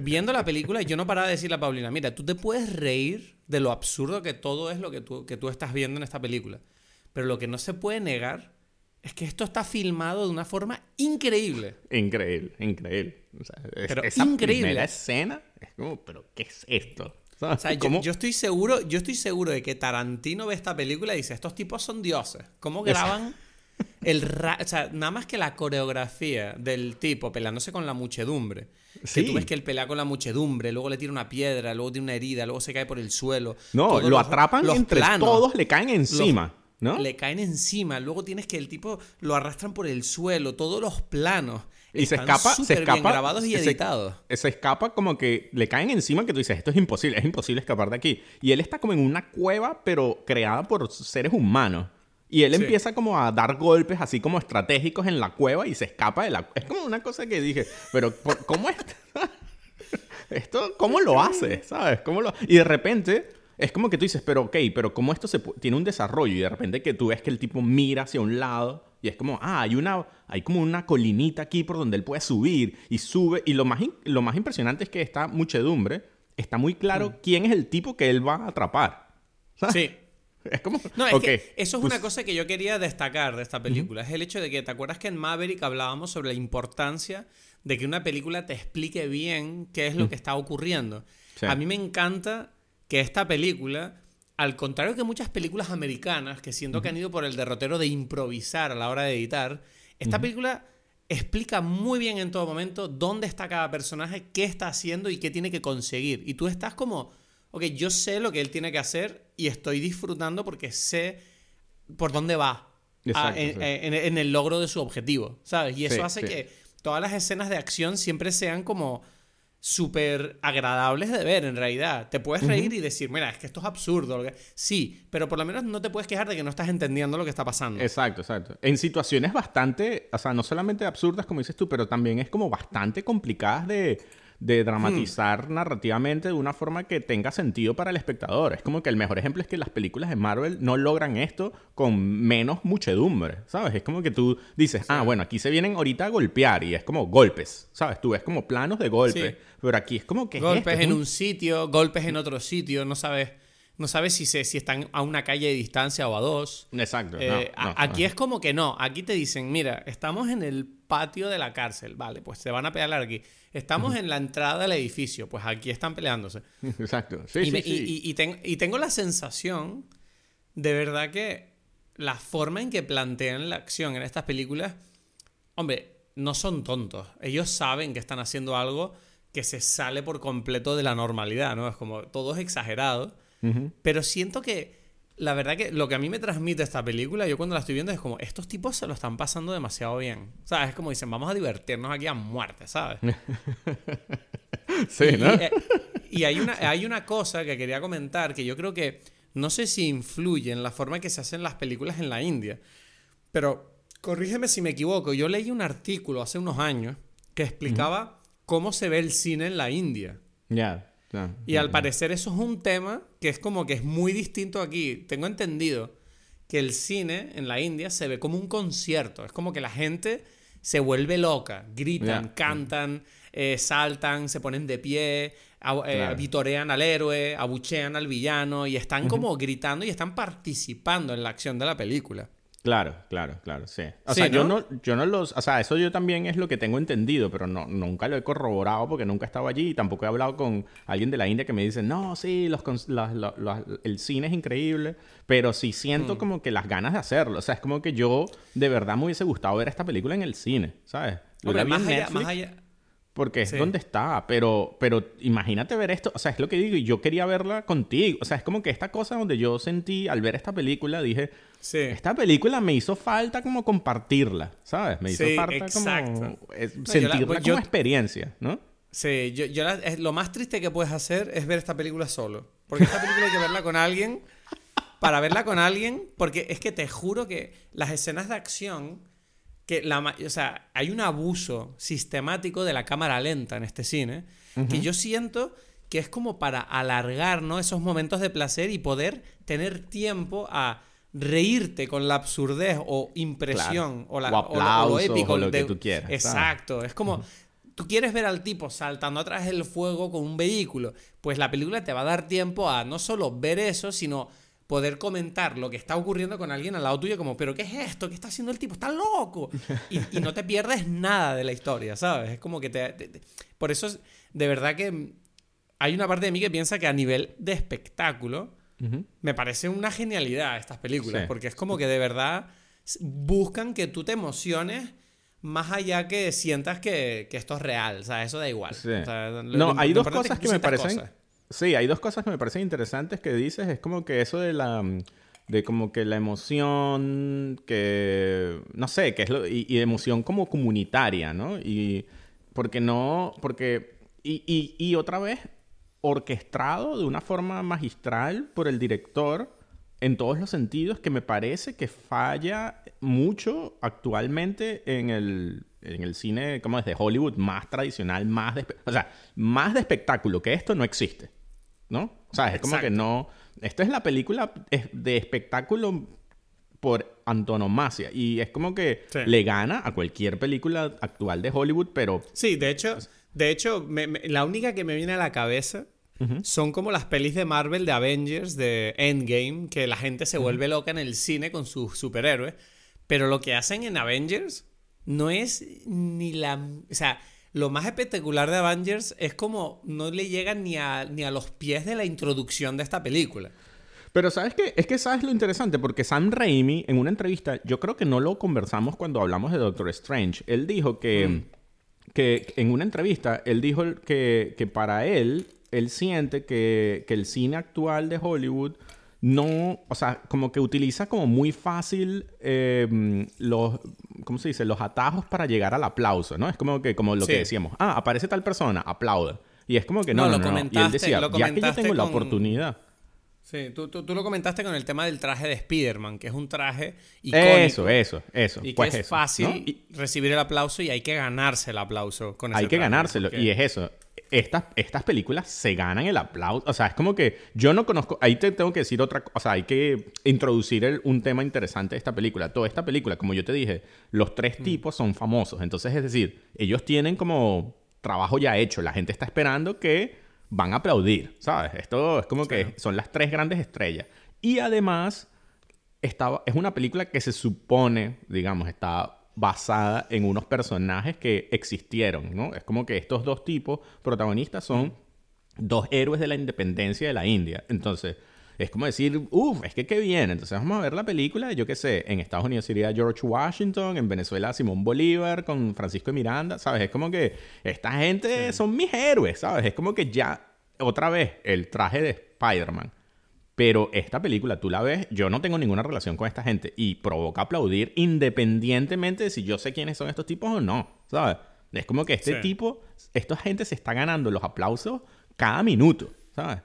Speaker 1: viendo la película, yo no paraba de decirle a Paulina, mira, tú te puedes reír de lo absurdo que todo es lo que tú, que tú estás viendo en esta película. Pero lo que no se puede negar es que esto está filmado de una forma increíble.
Speaker 2: Increíble, increíble. pero esa increíble. primera escena es como, pero ¿qué es esto?
Speaker 1: O sea, yo, estoy seguro, yo estoy seguro de que Tarantino ve esta película y dice, estos tipos son dioses. ¿Cómo graban El ra- o sea, nada más que la coreografía del tipo peleándose con la muchedumbre. Que tú ves que él pelea con la muchedumbre, luego le tira una piedra, luego tiene una herida, luego se cae por el suelo.
Speaker 2: No, lo
Speaker 1: los-
Speaker 2: atrapan
Speaker 1: los
Speaker 2: entre
Speaker 1: planos
Speaker 2: todos, le caen encima, ¿no?
Speaker 1: Le caen encima, luego tienes que el tipo lo arrastran por el suelo, todos los planos.
Speaker 2: Y se escapa, se
Speaker 1: bien
Speaker 2: escapa.
Speaker 1: grabados y
Speaker 2: se-
Speaker 1: editados.
Speaker 2: Se escapa como que le caen encima que tú dices, esto es imposible, es imposible escapar de aquí. Y él está como en una cueva, pero creada por seres humanos. Y él
Speaker 1: Sí.
Speaker 2: empieza como a dar golpes así como estratégicos en la cueva y se escapa de la... Es como una cosa que dije, pero ¿por- ¿cómo es? esto, ¿cómo lo hace? ¿Sabes? ¿Cómo lo... Y de repente es como que tú dices, pero ok, pero ¿cómo esto se tiene un desarrollo? Y de repente que tú ves que el tipo mira hacia un lado y es como, ah, hay una, hay como una colinita aquí por donde él puede subir y sube. Y lo más, lo más impresionante es que esta muchedumbre está muy claro quién es el tipo que él va a atrapar. ¿Sabes?
Speaker 1: Sí.
Speaker 2: Es como,
Speaker 1: No, es que eso es
Speaker 2: pues-
Speaker 1: una cosa que yo quería destacar de esta película. Es el hecho de que, ¿te acuerdas que en Maverick hablábamos sobre la importancia de que una película te explique bien qué es lo que está ocurriendo?
Speaker 2: Sí.
Speaker 1: A mí me encanta que esta película, al contrario que muchas películas americanas, que siento que han ido por el derrotero de improvisar a la hora de editar, esta película explica muy bien en todo momento dónde está cada personaje, qué está haciendo y qué tiene que conseguir. Y tú estás como, ok, yo sé lo que él tiene que hacer y estoy disfrutando porque sé por dónde va a-
Speaker 2: Exacto,
Speaker 1: en,
Speaker 2: sí.
Speaker 1: en- en el logro de su objetivo, ¿sabes? Y eso
Speaker 2: Sí,
Speaker 1: hace
Speaker 2: sí.
Speaker 1: que todas las escenas de acción siempre sean como súper agradables de ver en realidad. Te puedes reír y decir, mira, es que esto es absurdo. lo que-". Sí, pero por lo menos no te puedes quejar de que no estás entendiendo lo que está pasando.
Speaker 2: Exacto, exacto. En situaciones bastante, o sea, no solamente absurdas como dices tú, pero también es como bastante complicadas de, de dramatizar narrativamente de una forma que tenga sentido para el espectador. Es como que el mejor ejemplo es que las películas de Marvel no logran esto con menos muchedumbre, ¿sabes? Es como que tú dices, ah, bueno, aquí se vienen ahorita a golpear y es como golpes, ¿sabes? Tú ves como planos de golpes,
Speaker 1: Sí.
Speaker 2: pero aquí es como que... es
Speaker 1: golpes?
Speaker 2: Es
Speaker 1: en
Speaker 2: un-
Speaker 1: un sitio, golpes en otro sitio, no sabes, no sabes si, se, si están a una calle de distancia o a dos.
Speaker 2: Exacto.
Speaker 1: Eh,
Speaker 2: no,
Speaker 1: a-
Speaker 2: no,
Speaker 1: aquí
Speaker 2: no.
Speaker 1: es como que no, aquí te dicen, mira, estamos en el patio de la cárcel, vale, pues se van a pelear aquí. Estamos en la entrada del edificio, pues aquí están peleándose.
Speaker 2: Exacto. Sí,
Speaker 1: y,
Speaker 2: sí,
Speaker 1: me-
Speaker 2: sí.
Speaker 1: y- y- y ten- y tengo la sensación, de verdad que la forma en que plantean la acción en estas películas, hombre, no son tontos. Ellos saben que están haciendo algo que se sale por completo de la normalidad, ¿no? Es como todo es exagerado.
Speaker 2: Ujú.
Speaker 1: Pero siento que la verdad que lo que a mí me transmite esta película, yo cuando la estoy viendo es como, estos tipos se lo están pasando demasiado bien. ¿Sabes? Es como dicen, vamos a divertirnos aquí a muerte, ¿sabes?
Speaker 2: Sí,
Speaker 1: Y-
Speaker 2: ¿no?
Speaker 1: Y, eh, y hay, una, hay una cosa que quería comentar que yo creo que no sé si influye en la forma en que se hacen las películas en la India, pero corrígeme si me equivoco. Yo leí un artículo hace unos años que explicaba cómo se ve el cine en la India.
Speaker 2: Ya.
Speaker 1: Y al parecer eso es un tema que es como que es muy distinto aquí. Tengo entendido que el cine en la India se ve como un concierto. Es como que la gente se vuelve loca, gritan, cantan, eh, saltan, se ponen de pie, eh, vitorean al héroe, abuchean al villano y están como gritando y están participando en la acción de la película.
Speaker 2: Claro, claro, claro, sí. O
Speaker 1: Sí,
Speaker 2: sea, yo
Speaker 1: ¿no?
Speaker 2: yo no los, o sea, eso yo también es lo que tengo entendido, pero no, nunca lo he corroborado porque nunca he estado allí y tampoco he hablado con alguien de la India que me dice, no, sí, los, la- el cine es increíble, pero sí siento
Speaker 1: Hmm.
Speaker 2: como que las ganas de hacerlo. O sea, es como que yo de verdad me hubiese gustado ver esta película en el cine, ¿sabes? Yo
Speaker 1: Hombre,
Speaker 2: la vi
Speaker 1: más
Speaker 2: en
Speaker 1: allá,
Speaker 2: Netflix
Speaker 1: más allá-
Speaker 2: porque es
Speaker 1: Sí.
Speaker 2: donde está, pero, pero imagínate ver esto, o sea, es lo que digo, y yo quería verla contigo, o sea, es como que esta cosa donde yo sentí al ver esta película, dije,
Speaker 1: Sí.
Speaker 2: esta película me hizo falta como compartirla, ¿sabes? Me hizo
Speaker 1: Sí,
Speaker 2: falta
Speaker 1: exacto.
Speaker 2: como eh,
Speaker 1: yo la-
Speaker 2: sentirla
Speaker 1: pues
Speaker 2: como
Speaker 1: yo-
Speaker 2: experiencia, ¿no?
Speaker 1: Sí, yo, yo la- es- lo más triste que puedes hacer es ver esta película solo. Porque esta película hay que verla con alguien. Para verla con alguien, porque es que te juro que las escenas de acción, que la, o sea, hay un abuso sistemático de la cámara lenta en este cine, que yo siento que es como para alargar ¿no? esos momentos de placer y poder tener tiempo a reírte con la absurdez o impresión
Speaker 2: Claro.
Speaker 1: o, la,
Speaker 2: O
Speaker 1: o lo- o lo
Speaker 2: aplausos,
Speaker 1: épico
Speaker 2: o lo que
Speaker 1: de-
Speaker 2: tú quieras, ¿sabes?
Speaker 1: Exacto, es como tú quieres ver al tipo saltando atrás del fuego con un vehículo, pues la película te va a dar tiempo a no solo ver eso, sino poder comentar lo que está ocurriendo con alguien al lado tuyo, como, pero ¿qué es esto? ¿Qué está haciendo el tipo? ¡Está loco! Y, y no te pierdes nada de la historia, ¿sabes? Es como que te... te- te- Por eso, es- de verdad que hay una parte de mí que piensa que a nivel de espectáculo, Me parece una genialidad estas películas,
Speaker 2: Sí.
Speaker 1: porque es como que de verdad buscan que tú te emociones más allá que sientas que, que esto es real. O sea, eso da igual.
Speaker 2: Sí.
Speaker 1: O sea, lo-
Speaker 2: No,
Speaker 1: lo
Speaker 2: hay dos cosas que me parecen.
Speaker 1: cosas.
Speaker 2: Sí, hay dos cosas que me parecen interesantes que dices. Es como que eso de la. mm, De como que la emoción. Que. No sé, que es lo. Y, y emoción como comunitaria, ¿no? Y. Porque no. Porque. Y, y, y otra vez. Orquestado de una forma magistral por el director. En todos los sentidos, que me parece que falla mucho actualmente en el, en el cine, como desde Hollywood, más tradicional, más de, o sea, más de espectáculo, que esto no existe, ¿no? O sea, es como que no, esto es la película de espectáculo por antonomasia y es como que
Speaker 1: Sí.
Speaker 2: le gana a cualquier película actual de Hollywood, pero
Speaker 1: Sí, de hecho, de hecho me- me- la única que me viene a la cabeza son como las pelis de Marvel de Avengers, de Endgame, que la gente se vuelve loca en el cine con sus superhéroes. Pero lo que hacen en Avengers no es ni la... O sea, lo más espectacular de Avengers es como no le llegan ni a, ni a los pies de la introducción de esta película.
Speaker 2: Pero ¿sabes qué? Es que sabes lo interesante, porque Sam Raimi en una entrevista, yo creo que no lo conversamos cuando hablamos de Doctor Strange, él dijo que, que en una entrevista, él dijo que, que para él, él siente que, que el cine actual de Hollywood no, o sea, como que utiliza como muy fácil eh, los, ¿cómo se dice? Los atajos para llegar al aplauso, ¿no? Es como que, como lo
Speaker 1: Sí.
Speaker 2: que decíamos, ah, aparece tal persona, aplauda. Y es como que no,
Speaker 1: No,
Speaker 2: no,
Speaker 1: lo
Speaker 2: no, no. Y él
Speaker 1: comentaste-
Speaker 2: decía,
Speaker 1: lo
Speaker 2: ya que yo
Speaker 1: comentaste
Speaker 2: tengo la oportunidad.
Speaker 1: Sí, tú, tú, tú lo comentaste con el tema del traje de Spider-Man, que es un traje icónico.
Speaker 2: Eso, eso, eso.
Speaker 1: Y que
Speaker 2: pues
Speaker 1: es
Speaker 2: eso,
Speaker 1: fácil
Speaker 2: ¿no? Y
Speaker 1: recibir el aplauso y hay que ganarse el aplauso con ese
Speaker 2: hay que
Speaker 1: traje,
Speaker 2: ganárselo.
Speaker 1: porque-
Speaker 2: Y es eso. Estas, estas películas se ganan el aplauso. O sea, es como que yo no conozco. Ahí te tengo que decir otra cosa. O sea, hay que introducir el- un tema interesante de esta película. Toda esta película, como yo te dije, los
Speaker 1: Mm.
Speaker 2: tres tipos son famosos. Entonces, es decir, ellos tienen como trabajo ya hecho. La gente está esperando que van a aplaudir. ¿Sabes? Esto es como que son las tres grandes estrellas. Y además, estaba, es una película que se supone, digamos, está basada en unos personajes que existieron, ¿no? Es como que estos dos tipos protagonistas son dos héroes de la independencia de la India. Entonces, es como decir, uff, es que qué bien. Entonces vamos a ver la película, yo qué sé, en Estados Unidos sería George Washington, en Venezuela Simón Bolívar, con Francisco de Miranda, ¿sabes? Es como que esta gente son mis héroes, ¿sabes? Es como que ya, otra vez, el traje de Spider-Man. Pero esta película, tú la ves, yo no tengo ninguna relación con esta gente y provoca aplaudir independientemente de si yo sé quiénes son estos tipos o no, ¿sabes? Es como que este
Speaker 1: Sí.
Speaker 2: tipo, esta gente se está ganando los aplausos cada minuto, ¿sabes?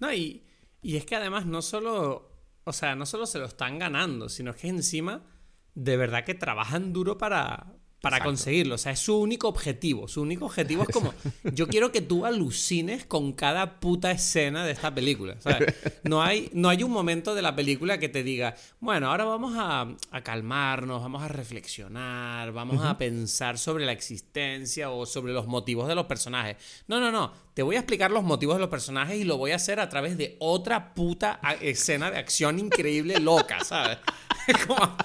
Speaker 1: No, y, y es que además no solo, o sea, no solo se lo están ganando, sino que encima de verdad que trabajan duro para, para
Speaker 2: Exacto.
Speaker 1: conseguirlo. O sea, es su único objetivo. Su único objetivo es como, yo quiero que tú alucines con cada puta escena de esta película. ¿sabes? No hay, no hay un momento de la película que te diga, bueno, ahora vamos a, a calmarnos, vamos a reflexionar, vamos a pensar sobre la existencia o sobre los motivos de los personajes. No, no, no. Te voy a explicar los motivos de los personajes y lo voy a hacer a través de otra puta escena de acción increíble loca, ¿sabes? Como-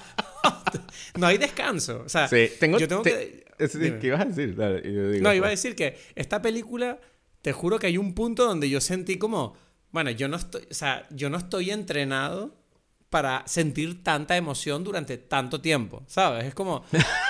Speaker 1: no hay descanso. O sea,
Speaker 2: Sí, tengo,
Speaker 1: yo tengo
Speaker 2: te-
Speaker 1: que...
Speaker 2: es-. ¿Qué ibas a decir? Dale, y yo digo,
Speaker 1: No, iba a
Speaker 2: pues,
Speaker 1: decir que esta película, te juro que hay un punto donde yo sentí como, bueno, yo no estoy, o sea, yo no estoy entrenado para sentir tanta emoción durante tanto tiempo, ¿sabes? Es como,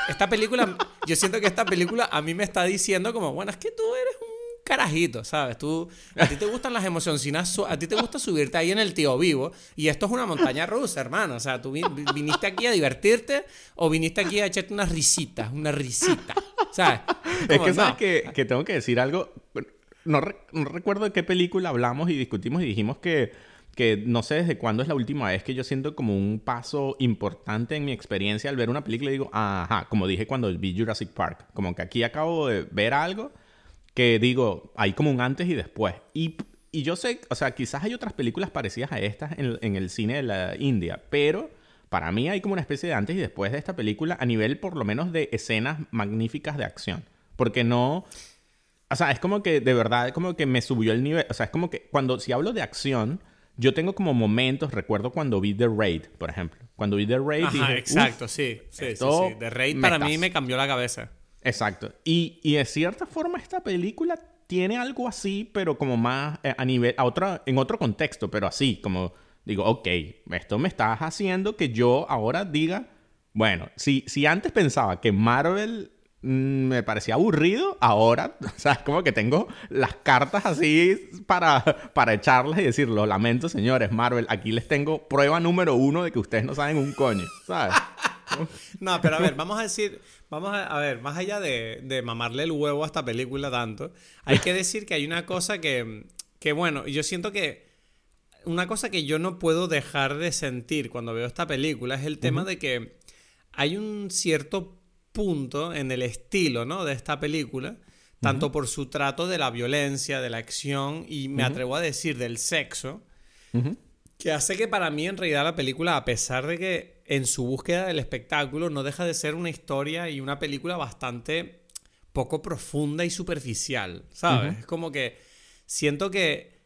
Speaker 1: esta película, yo siento que esta película a mí me está diciendo como, bueno, es que tú eres un carajito, ¿sabes? Tú, a ti te gustan las emocioncinas, a ti te gusta subirte ahí en el tío vivo y esto es una montaña rusa, hermano. O sea, tú vi- viniste aquí a divertirte o viniste aquí a echarte unas risitas, una risita, ¿sabes?
Speaker 2: Es
Speaker 1: Como,
Speaker 2: que sabes
Speaker 1: no.
Speaker 2: que, que tengo que decir algo. No, re- no recuerdo de qué película hablamos y discutimos y dijimos que, que no sé desde cuándo es la última vez que yo siento como un paso importante en mi experiencia al ver una película y digo, ajá, como dije cuando vi Jurassic Park. Como que aquí acabo de ver algo que digo, hay como un antes y después. Y, y yo sé, o sea, quizás hay otras películas parecidas a estas en, en el cine de la India, pero para mí hay como una especie de antes y después de esta película a nivel por lo menos de escenas magníficas de acción. Porque no... O sea, es como que de verdad, como que me subió el nivel. O sea, es como que cuando, si hablo de acción, yo tengo como momentos, recuerdo cuando vi The Raid, por ejemplo. Cuando vi The Raid,
Speaker 1: Ajá,
Speaker 2: dije,
Speaker 1: exacto, sí. Sí, sí, sí. The Raid para mí me cambió la cabeza.
Speaker 2: Exacto. Y, y de cierta forma esta película tiene algo así, pero como más eh, a nivel, a otra, en otro contexto, pero así, como digo, ok, esto me estás haciendo que yo ahora diga, bueno, si, si antes pensaba que Marvel mm, me parecía aburrido, ahora, o sea, como que tengo las cartas así para, para echarlas y decir, lo lamento, señores, Marvel, aquí les tengo prueba número uno de que ustedes no saben un coño, ¿sabes?
Speaker 1: no, pero a ver, vamos a decir, vamos a, ver, más allá de, de, mamarle el huevo a esta película tanto, hay que decir que hay una cosa que, que, bueno, yo siento que una cosa que yo no puedo dejar de sentir cuando veo esta película es el tema de que hay un cierto punto en el estilo, ¿no? De esta película, tanto por su trato de la violencia, de la acción y me atrevo a decir del sexo, que hace que para mí en realidad la película, a pesar de que en su búsqueda del espectáculo no deja de ser una historia y una película bastante poco profunda y superficial, ¿sabes? Es como que siento que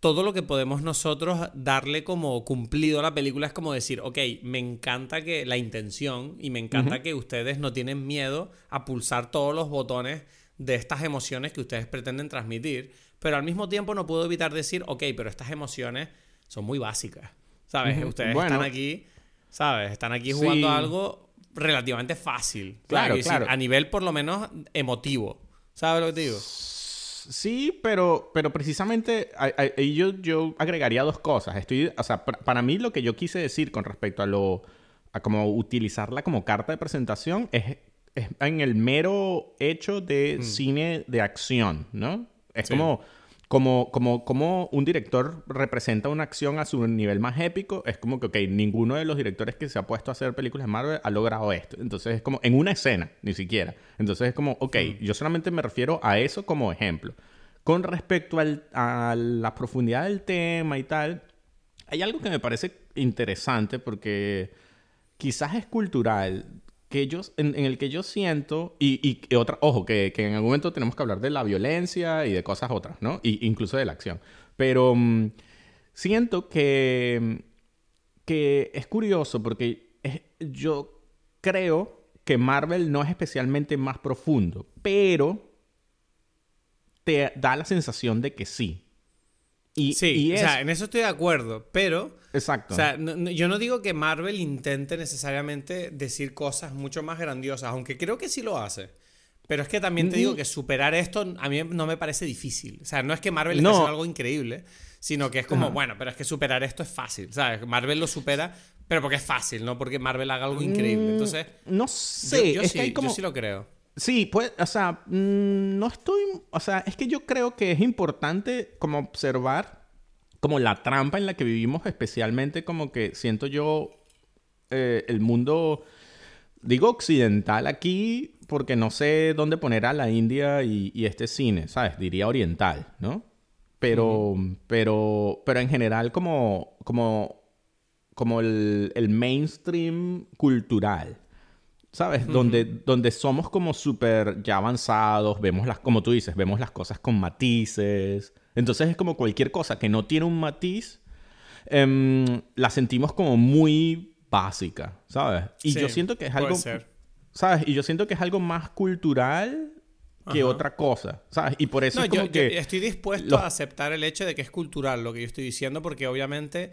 Speaker 1: todo lo que podemos nosotros darle como cumplido a la película es como decir, ok, me encanta que la intención y me encanta que ustedes no tienen miedo a pulsar todos los botones de estas emociones que ustedes pretenden transmitir, pero al mismo tiempo no puedo evitar decir, ok, pero estas emociones son muy básicas, ¿sabes? Ustedes están aquí, ¿sabes? Están aquí jugando algo relativamente fácil, claro, claro. a nivel por lo menos emotivo, ¿sabes lo que te digo?
Speaker 2: Sí, pero, pero precisamente ahí yo, yo agregaría dos cosas. Estoy, o sea, para mí lo que yo quise decir con respecto a lo a como utilizarla como carta de presentación es, en el mero hecho de mm. cine de acción, ¿no? Es como como, como, como un director representa una acción a su nivel más épico, es como que, ok, ninguno de los directores que se ha puesto a hacer películas de Marvel ha logrado esto. Entonces es como, en una escena, ni siquiera. Entonces es como, ok, yo solamente me refiero a eso como ejemplo. Con respecto al, a la profundidad del tema y tal, hay algo que me parece interesante porque quizás es cultural que en, el que yo siento, y, y, otra, ojo, que, que, en algún momento tenemos que hablar de la violencia y de cosas otras, ¿no? Y, incluso de la acción. Pero mm, siento que, que es curioso porque yo creo que Marvel no es especialmente más profundo, pero te da la sensación de que sí.
Speaker 1: Y, sí, o sea, en eso estoy de acuerdo, pero...
Speaker 2: Exacto.
Speaker 1: O sea, yo no digo que Marvel intente necesariamente decir cosas mucho más grandiosas, aunque creo que sí lo hace. Pero es que también te digo que superar esto a mí no me parece difícil. O sea, no es que Marvel esté haciendo algo increíble, sino que es como, bueno, pero es que superar esto es fácil, ¿sabes? Marvel lo supera, pero porque es fácil, no porque Marvel haga algo increíble. Mm, Entonces...
Speaker 2: No sé,
Speaker 1: yo, sí, yo sí lo creo.
Speaker 2: Sí, pues, o sea, mm, no estoy, o sea, es que yo creo que es importante como observar como la trampa en la que vivimos, especialmente como que siento yo eh, el mundo, digo occidental aquí, porque no sé dónde poner a la India y, este cine, ¿sabes? Diría oriental, ¿no? Pero, pero, pero en general como, como, como el, el mainstream cultural. ¿Sabes? donde, donde somos como súper ya avanzados, vemos las, como tú dices, vemos las cosas con matices. Entonces es como cualquier cosa que no tiene un matiz, em, la sentimos como muy básica, ¿sabes? Y yo siento que es algo... ¿Sabes? Y yo siento que es algo más cultural que otra cosa, ¿sabes? Y por eso es como que...
Speaker 1: estoy dispuesto a aceptar el hecho de que es cultural lo que yo estoy diciendo, porque obviamente,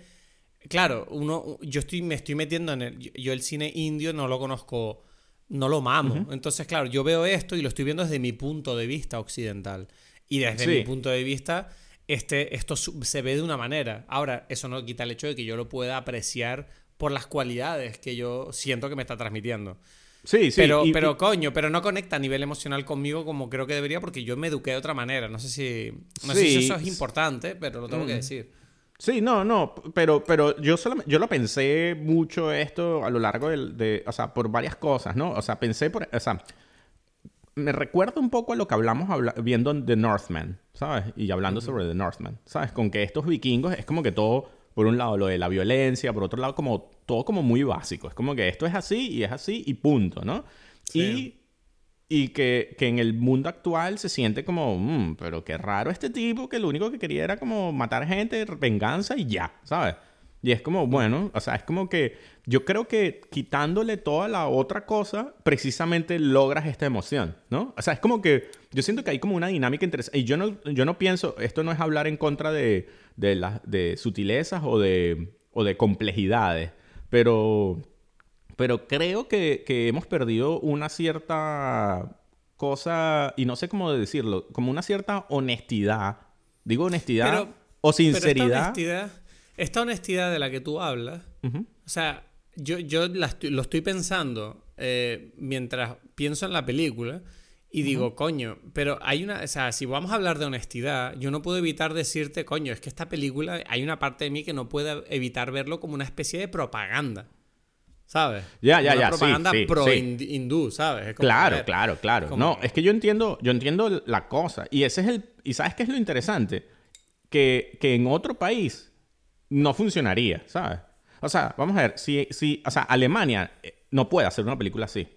Speaker 1: claro, uno, yo estoy, me estoy metiendo en el... Yo el cine indio no lo conozco no lo mamo. Entonces, claro, yo veo esto y lo estoy viendo desde mi punto de vista occidental. Y desde mi punto de vista, este, esto se ve de una manera. Ahora, eso no quita el hecho de que yo lo pueda apreciar por las cualidades que yo siento que me está transmitiendo.
Speaker 2: Sí, sí.
Speaker 1: Pero, pero coño, pero no conecta a nivel emocional conmigo como creo que debería porque yo me eduqué de otra manera. No sé si, no sé si eso es importante, pero lo tengo que decir.
Speaker 2: Sí, no, no, pero, pero yo, yo lo pensé mucho esto a lo largo de, de, o sea, por varias cosas, ¿no? O sea, pensé por, o sea, me recuerda un poco a lo que hablamos viendo The Northman, ¿sabes? Y hablando sobre The Northman, ¿sabes? Con que estos vikingos es como que todo, por un lado lo de la violencia, por otro lado como todo como muy básico, es como que esto es así y es así y punto, ¿no? Y y que, que, en el mundo actual se siente como, mmm, pero qué raro este tipo que lo único que quería era como matar gente, venganza y ya, ¿sabes? Y es como, bueno, o sea, es como que yo creo que quitándole toda la otra cosa, precisamente logras esta emoción, ¿no? O sea, es como que yo siento que hay como una dinámica interesante. Y yo no, yo no pienso, esto no es hablar en contra de, de, de sutilezas o de, o de complejidades, pero, pero creo que, que hemos perdido una cierta cosa, y no sé cómo decirlo, como una cierta honestidad. Digo honestidad o sinceridad.
Speaker 1: esta, honestidad, de la que tú hablas, o sea, yo, yo lo estoy pensando eh, mientras pienso en la película y digo, coño, pero hay una, o sea, si vamos a hablar de honestidad, yo no puedo evitar decirte, coño, es que esta película, hay una parte de mí que no puede evitar verlo como una especie de propaganda. ¿Sabes?
Speaker 2: Ya, ya, ya.
Speaker 1: Propaganda pro hindú, ¿sabes?
Speaker 2: claro, claro, claro. No, es que yo entiendo, yo entiendo la cosa. Y ese es el. ¿Y sabes qué es lo interesante? Que, que en otro país no funcionaría, ¿sabes? O sea, vamos a ver, si, si, o sea, Alemania eh, no puede hacer una película así.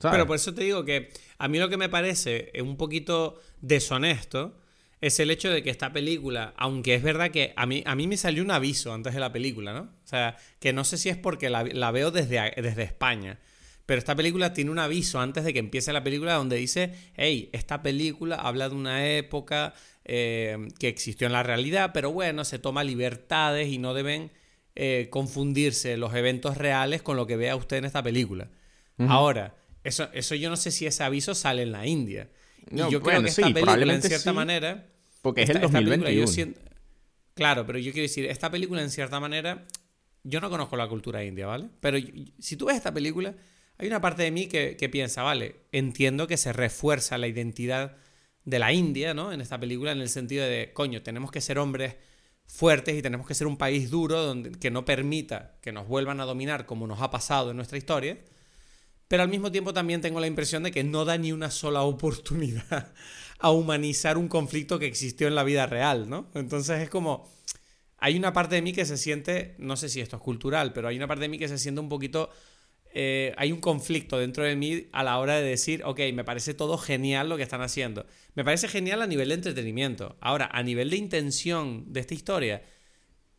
Speaker 1: Pero por eso te digo que a mí lo que me parece un poquito deshonesto es el hecho de que esta película, aunque es verdad que a mí, a mí me salió un aviso antes de la película, ¿no? O sea, que no sé si es porque la, veo desde, desde España, pero esta película tiene un aviso antes de que empiece la película donde dice, hey, esta película habla de una época eh, que existió en la realidad, pero bueno, se toma libertades y no deben eh, confundirse los eventos reales con lo que vea usted en esta película. Ahora, eso, eso yo no sé si ese aviso sale en la India. Y yo creo que esta película, en cierta manera.
Speaker 2: Porque es el 2021.
Speaker 1: claro, pero yo quiero decir, esta película, en cierta manera. Yo no conozco la cultura india, ¿vale? Pero si tú ves esta película, hay una parte de mí que, que piensa, vale, entiendo que se refuerza la identidad de la India, ¿no? En esta película, en el sentido de, coño, tenemos que ser hombres fuertes y tenemos que ser un país duro donde, que no permita que nos vuelvan a dominar como nos ha pasado en nuestra historia. Pero al mismo tiempo también tengo la impresión de que no da ni una sola oportunidad a humanizar un conflicto que existió en la vida real, ¿no? Entonces es como... Hay una parte de mí que se siente, no sé si esto es cultural, pero hay una parte de mí que se siente un poquito... Eh, hay un conflicto dentro de mí a la hora de decir, ok, me parece todo genial lo que están haciendo. Me parece genial a nivel de entretenimiento. Ahora, a nivel de intención de esta historia,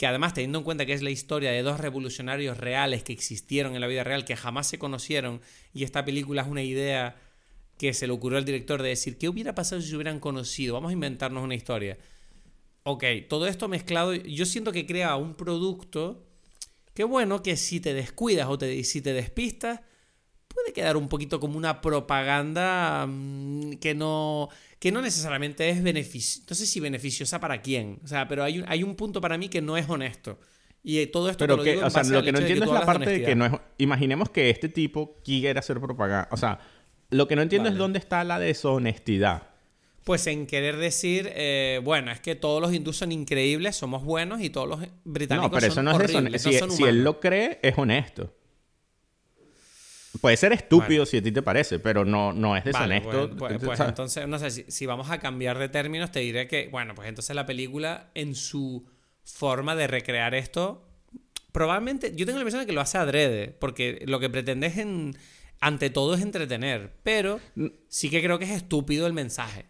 Speaker 1: además teniendo en cuenta que es la historia de dos revolucionarios reales que existieron en la vida real, que jamás se conocieron, y esta película es una idea que se le ocurrió al director de decir, ¿qué hubiera pasado si se hubieran conocido? Vamos a inventarnos una historia. Ok, todo esto mezclado, yo siento que crea un producto que bueno, que si te descuidas o si te despistas, puede quedar un poquito como una propaganda mm, que no que no necesariamente es beneficiosa, no sé si beneficiosa para quién, o sea, pero hay un, hay un punto para mí que no es honesto. Y eh, todo esto
Speaker 2: pero que, o sea, lo que no entiendo es la parte de que no es imaginemos que este tipo quiere hacer propaganda, o sea, lo que no entiendo es dónde está la deshonestidad.
Speaker 1: Pues en querer decir, eh, bueno, es que todos los hindúes son increíbles, somos buenos y todos los británicos no, pero eso no es horribles,
Speaker 2: si, si él lo cree, es honesto. Puede ser estúpido si a ti te parece, pero no, no es deshonesto.
Speaker 1: pues, pues, pues entonces, no sé, si, vamos a cambiar de términos, te diré que, bueno, pues entonces la película, en su forma de recrear esto, probablemente, yo tengo la impresión de que lo hace adrede, porque lo que pretende es, en, ante todo, es entretener, pero sí que creo que es estúpido el mensaje.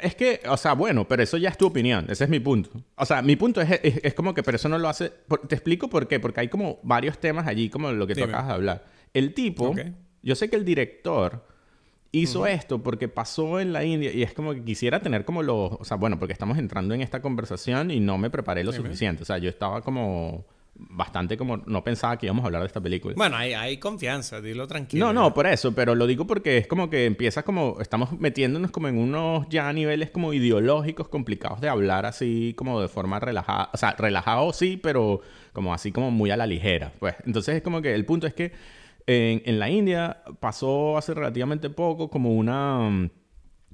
Speaker 2: Es que, o sea, bueno, pero eso ya es tu opinión. Ese es mi punto. O sea, mi punto es, es, como que, pero eso no lo hace. te explico por qué. Porque hay como varios temas allí, como lo que tú acabas de hablar. El tipo, yo sé que el director hizo esto porque pasó en la India y es como que quisiera tener como los. O sea, bueno, porque estamos entrando en esta conversación y no me preparé lo suficiente. O sea, yo estaba como bastante como no pensaba que íbamos a hablar de esta película.
Speaker 1: Bueno, hay, hay confianza, dilo tranquilo.
Speaker 2: No, no, por eso, pero lo digo porque es como que empiezas como, estamos metiéndonos como en unos ya niveles como ideológicos complicados de hablar así como de forma relajada, o sea, relajado sí, pero como así como muy a la ligera, pues. Entonces es como que el punto es que en, en la India pasó hace relativamente poco como una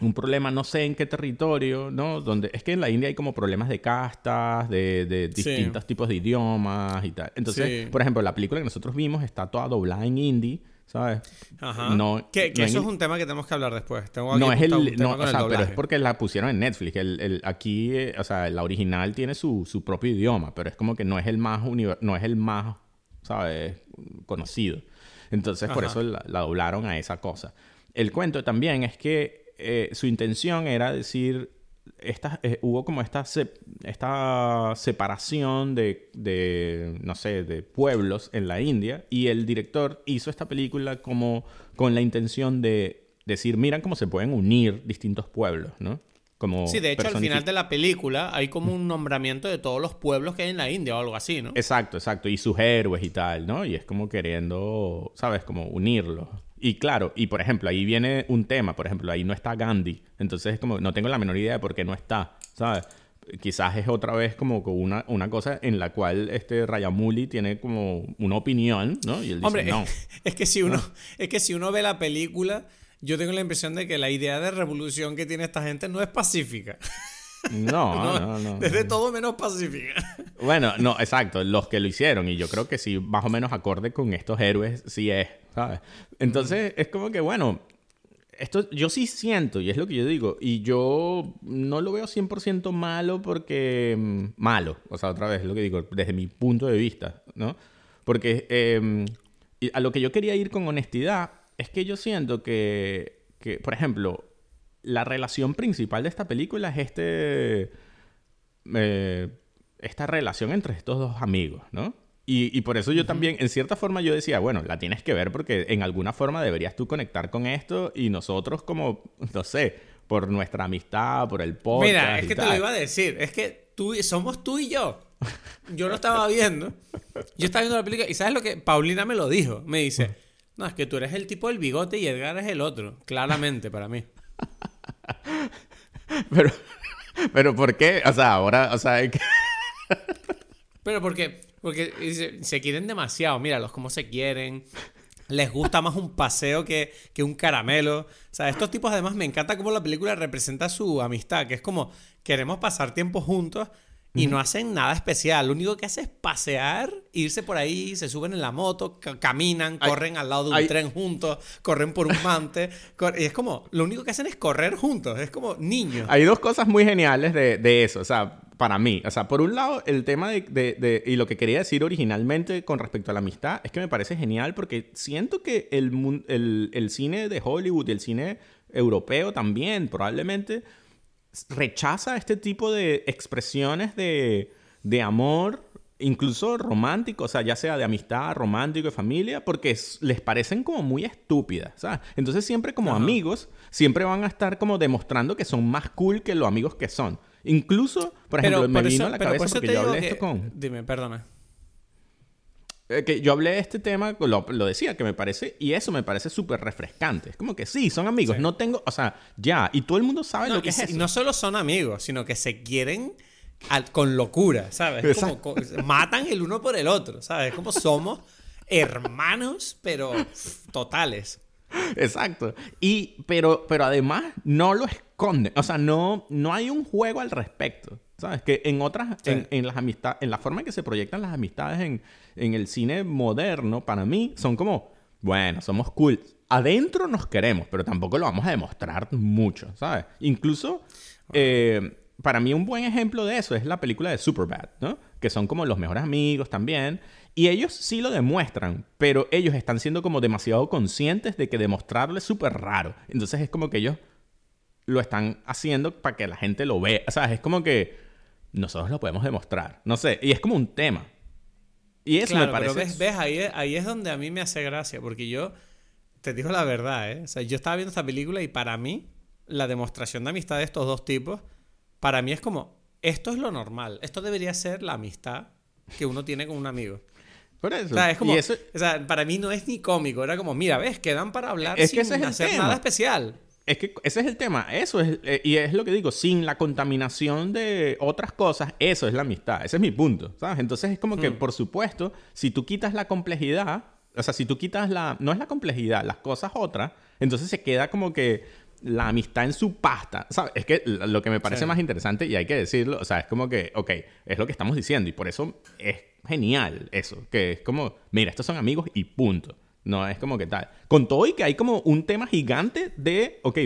Speaker 2: un problema, no sé en qué territorio, ¿no? Donde es que en la India hay como problemas de castas, de, distintos tipos de idiomas y tal. Entonces, por ejemplo, la película que nosotros vimos está toda doblada en hindi, ¿sabes?
Speaker 1: Ajá. No, que, eso es un tema que tenemos que hablar después.
Speaker 2: no es el, no, o sea, pero es porque la pusieron en Netflix. El, aquí, eh, o sea, la original tiene su, su, propio idioma, pero es como que no es el más no es el más, ¿sabes? Conocido. Entonces, por eso la, la doblaron a esa cosa. El cuento también es que eh, su intención era decir, esta, eh, hubo como esta, esta separación de, de, no sé, de pueblos en la India y el director hizo esta película como con la intención de decir, miran cómo se pueden unir distintos pueblos, ¿no? Como
Speaker 1: Sí, de hecho, al final de la película hay como un nombramiento de todos los pueblos que hay en la India o algo así, ¿no?
Speaker 2: Exacto, exacto. Y sus héroes y tal, ¿no? Y es como queriendo, ¿sabes? Como unirlos. Y claro, y por ejemplo, ahí viene un tema. Por ejemplo, ahí no está Gandhi. Entonces es como, no tengo la menor idea de por qué no está, ¿sabes? Quizás es otra vez como una, una cosa en la cual este Rayamuli tiene como una opinión, ¿no? Y él dice,
Speaker 1: Hombre,
Speaker 2: no.
Speaker 1: es que si uno, es que si uno ve la película, yo tengo la impresión de que la idea de revolución que tiene esta gente no es pacífica.
Speaker 2: No,
Speaker 1: No,
Speaker 2: no, no.
Speaker 1: es de
Speaker 2: no.
Speaker 1: todo menos pacífica.
Speaker 2: Bueno, no, exacto, los que lo hicieron. Y yo creo que sí, más o menos acorde con estos héroes, sí es, ¿sabes? Entonces, es como que, bueno, esto yo sí siento, y es lo que yo digo, y yo no lo veo 100% malo porque... mm, Malo, o sea, otra vez, es lo que digo, desde mi punto de vista, ¿no? Porque eh, y a lo que yo quería ir con honestidad es que yo siento que, que, por ejemplo, la relación principal de esta película es este eh, esta relación entre estos dos amigos, ¿no? Y, y por eso yo también, en cierta forma, yo decía, bueno, la tienes que ver porque en alguna forma deberías tú conectar con esto y nosotros como, no sé, por nuestra amistad, por el podcast.
Speaker 1: Mira, es que te lo iba a decir. Es que tú, somos tú y yo. Yo lo estaba viendo. Yo estaba viendo la película y ¿sabes lo que? Paulina me lo dijo. Me dice, no, es que tú eres el tipo del bigote y Edgar es el otro. Claramente, para mí.
Speaker 2: Pero, pero ¿por qué? O sea, ahora, o sea, es que-
Speaker 1: Pero porque, porque se, se quieren demasiado. Míralos cómo se quieren. Les gusta más un paseo que, que un caramelo. O sea, estos tipos además me encanta cómo la película representa su amistad, que es como queremos pasar tiempo juntos y no hacen nada especial. Lo único que hacen es pasear, irse por ahí, se suben en la moto, ca- caminan,
Speaker 2: Hay-
Speaker 1: corren al lado de un
Speaker 2: hay-
Speaker 1: tren juntos, corren por un mante. cor- y es como, lo único que hacen es correr juntos. Es como niños.
Speaker 2: hay dos cosas muy geniales de, de eso, o sea, para mí. O sea, por un lado, el tema de, de- de- y lo que quería decir originalmente con respecto a la amistad es que me parece genial porque siento que el, el, el cine de Hollywood y el cine europeo también probablemente rechaza este tipo de expresiones de, de amor, incluso romántico, o sea, ya sea de amistad, romántico, de familia, porque es- les parecen como muy estúpidas, ¿sabes? Entonces siempre como
Speaker 1: Ajá.
Speaker 2: amigos, siempre van a estar como demostrando que son más cool que los amigos que son. Incluso, por ejemplo, me vino a la
Speaker 1: pero por
Speaker 2: cabeza porque yo hablé
Speaker 1: que-
Speaker 2: esto con...
Speaker 1: Dime, perdona.
Speaker 2: Eh, que yo hablé de este tema, lo, lo decía, que me parece, y eso me parece súper refrescante. Es como que sí, son amigos,
Speaker 1: Sí.
Speaker 2: no tengo, o sea, ya, y todo el mundo sabe
Speaker 1: No,
Speaker 2: lo que
Speaker 1: y,
Speaker 2: es
Speaker 1: si-
Speaker 2: eso.
Speaker 1: no solo son amigos, sino que se quieren al- con locura, ¿sabes? Es como co- matan el uno por el otro, ¿sabes? Es como somos hermanos, pero totales.
Speaker 2: Exacto. Y, pero, pero además no lo esconden. O sea, no, no hay un juego al respecto. ¿Sabes? Que en otras,
Speaker 1: Sí.
Speaker 2: en, en las amistades, en la forma en que se proyectan las amistades en, en el cine moderno, para mí, son como, bueno, somos cool. Adentro nos queremos, pero tampoco lo vamos a demostrar mucho, ¿sabes? Incluso, eh, para mí un buen ejemplo de eso es la película de Superbad, ¿no? Que son como los mejores amigos también. Y ellos sí lo demuestran, pero ellos están siendo como demasiado conscientes de que demostrarlo es súper raro. Entonces es como que ellos lo están haciendo para que la gente lo vea. O sea, es como que nosotros lo podemos demostrar. No sé, y es como un tema. Y eso
Speaker 1: claro,
Speaker 2: me parece...
Speaker 1: pero ves, ves ahí, es- ahí es donde a mí me hace gracia, porque yo te digo la verdad, ¿eh? O sea, yo estaba viendo esta película y para mí, la demostración de amistad de estos dos tipos, para mí es como, esto es lo normal, esto debería ser la amistad que uno tiene con un amigo.
Speaker 2: Por eso.
Speaker 1: O sea, es como,
Speaker 2: Y eso-
Speaker 1: o sea, para mí no es ni cómico, era como, mira, ves, quedan para hablar
Speaker 2: Es
Speaker 1: sin
Speaker 2: que ese es
Speaker 1: hacer
Speaker 2: tema.
Speaker 1: nada especial.
Speaker 2: Es que ese es el tema, eso es, eh, y es lo que digo, sin la contaminación de otras cosas, eso es la amistad, ese es mi punto, ¿sabes? Entonces es como que,
Speaker 1: Mm.
Speaker 2: por supuesto, si tú quitas la complejidad, o sea, si tú quitas la, no es la complejidad, las cosas otras, entonces se queda como que la amistad en su pasta, ¿sabes? Es que lo que me parece
Speaker 1: Sí.
Speaker 2: más interesante, y hay que decirlo, o sea, es como que, ok, es lo que estamos diciendo, y por eso es genial eso, que es como, mira, estos son amigos y punto. No es como que tal. Con todo y que hay como un tema gigante de, ok,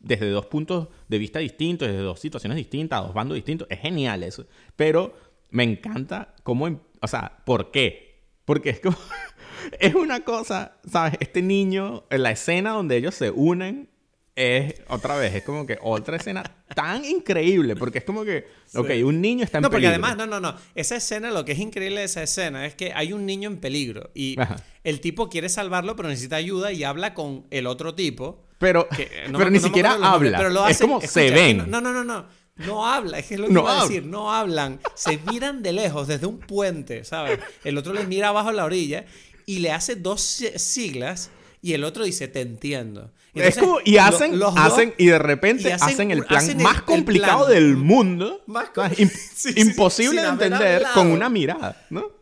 Speaker 2: desde dos puntos de vista distintos, desde dos situaciones distintas, dos bandos distintos. Es genial eso. Pero me encanta cómo, em- o sea, ¿por qué? Porque es como, es una cosa, ¿sabes? Este niño, en la escena donde ellos se unen, es otra vez, es como que otra escena tan increíble, porque es como que, ok, un niño está en
Speaker 1: No, porque
Speaker 2: peligro.
Speaker 1: además, no, no, no. Esa escena, lo que es increíble de esa escena es que hay un niño en peligro y
Speaker 2: Ajá.
Speaker 1: el tipo quiere salvarlo, pero necesita ayuda y habla con el otro tipo
Speaker 2: Pero, pero ni siquiera habla. Pero es como se ven.
Speaker 1: no, no, no, no. No habla, es que es lo que iba a decir, no hablan, se miran de lejos, desde un puente, ¿sabes? El otro le mira abajo a la orilla y le hace dos siglas y el otro dice, te entiendo.
Speaker 2: y hacen, hacen y de repente hacen, el plan más complicado del mundo. imposible de entender con una mirada, ¿no?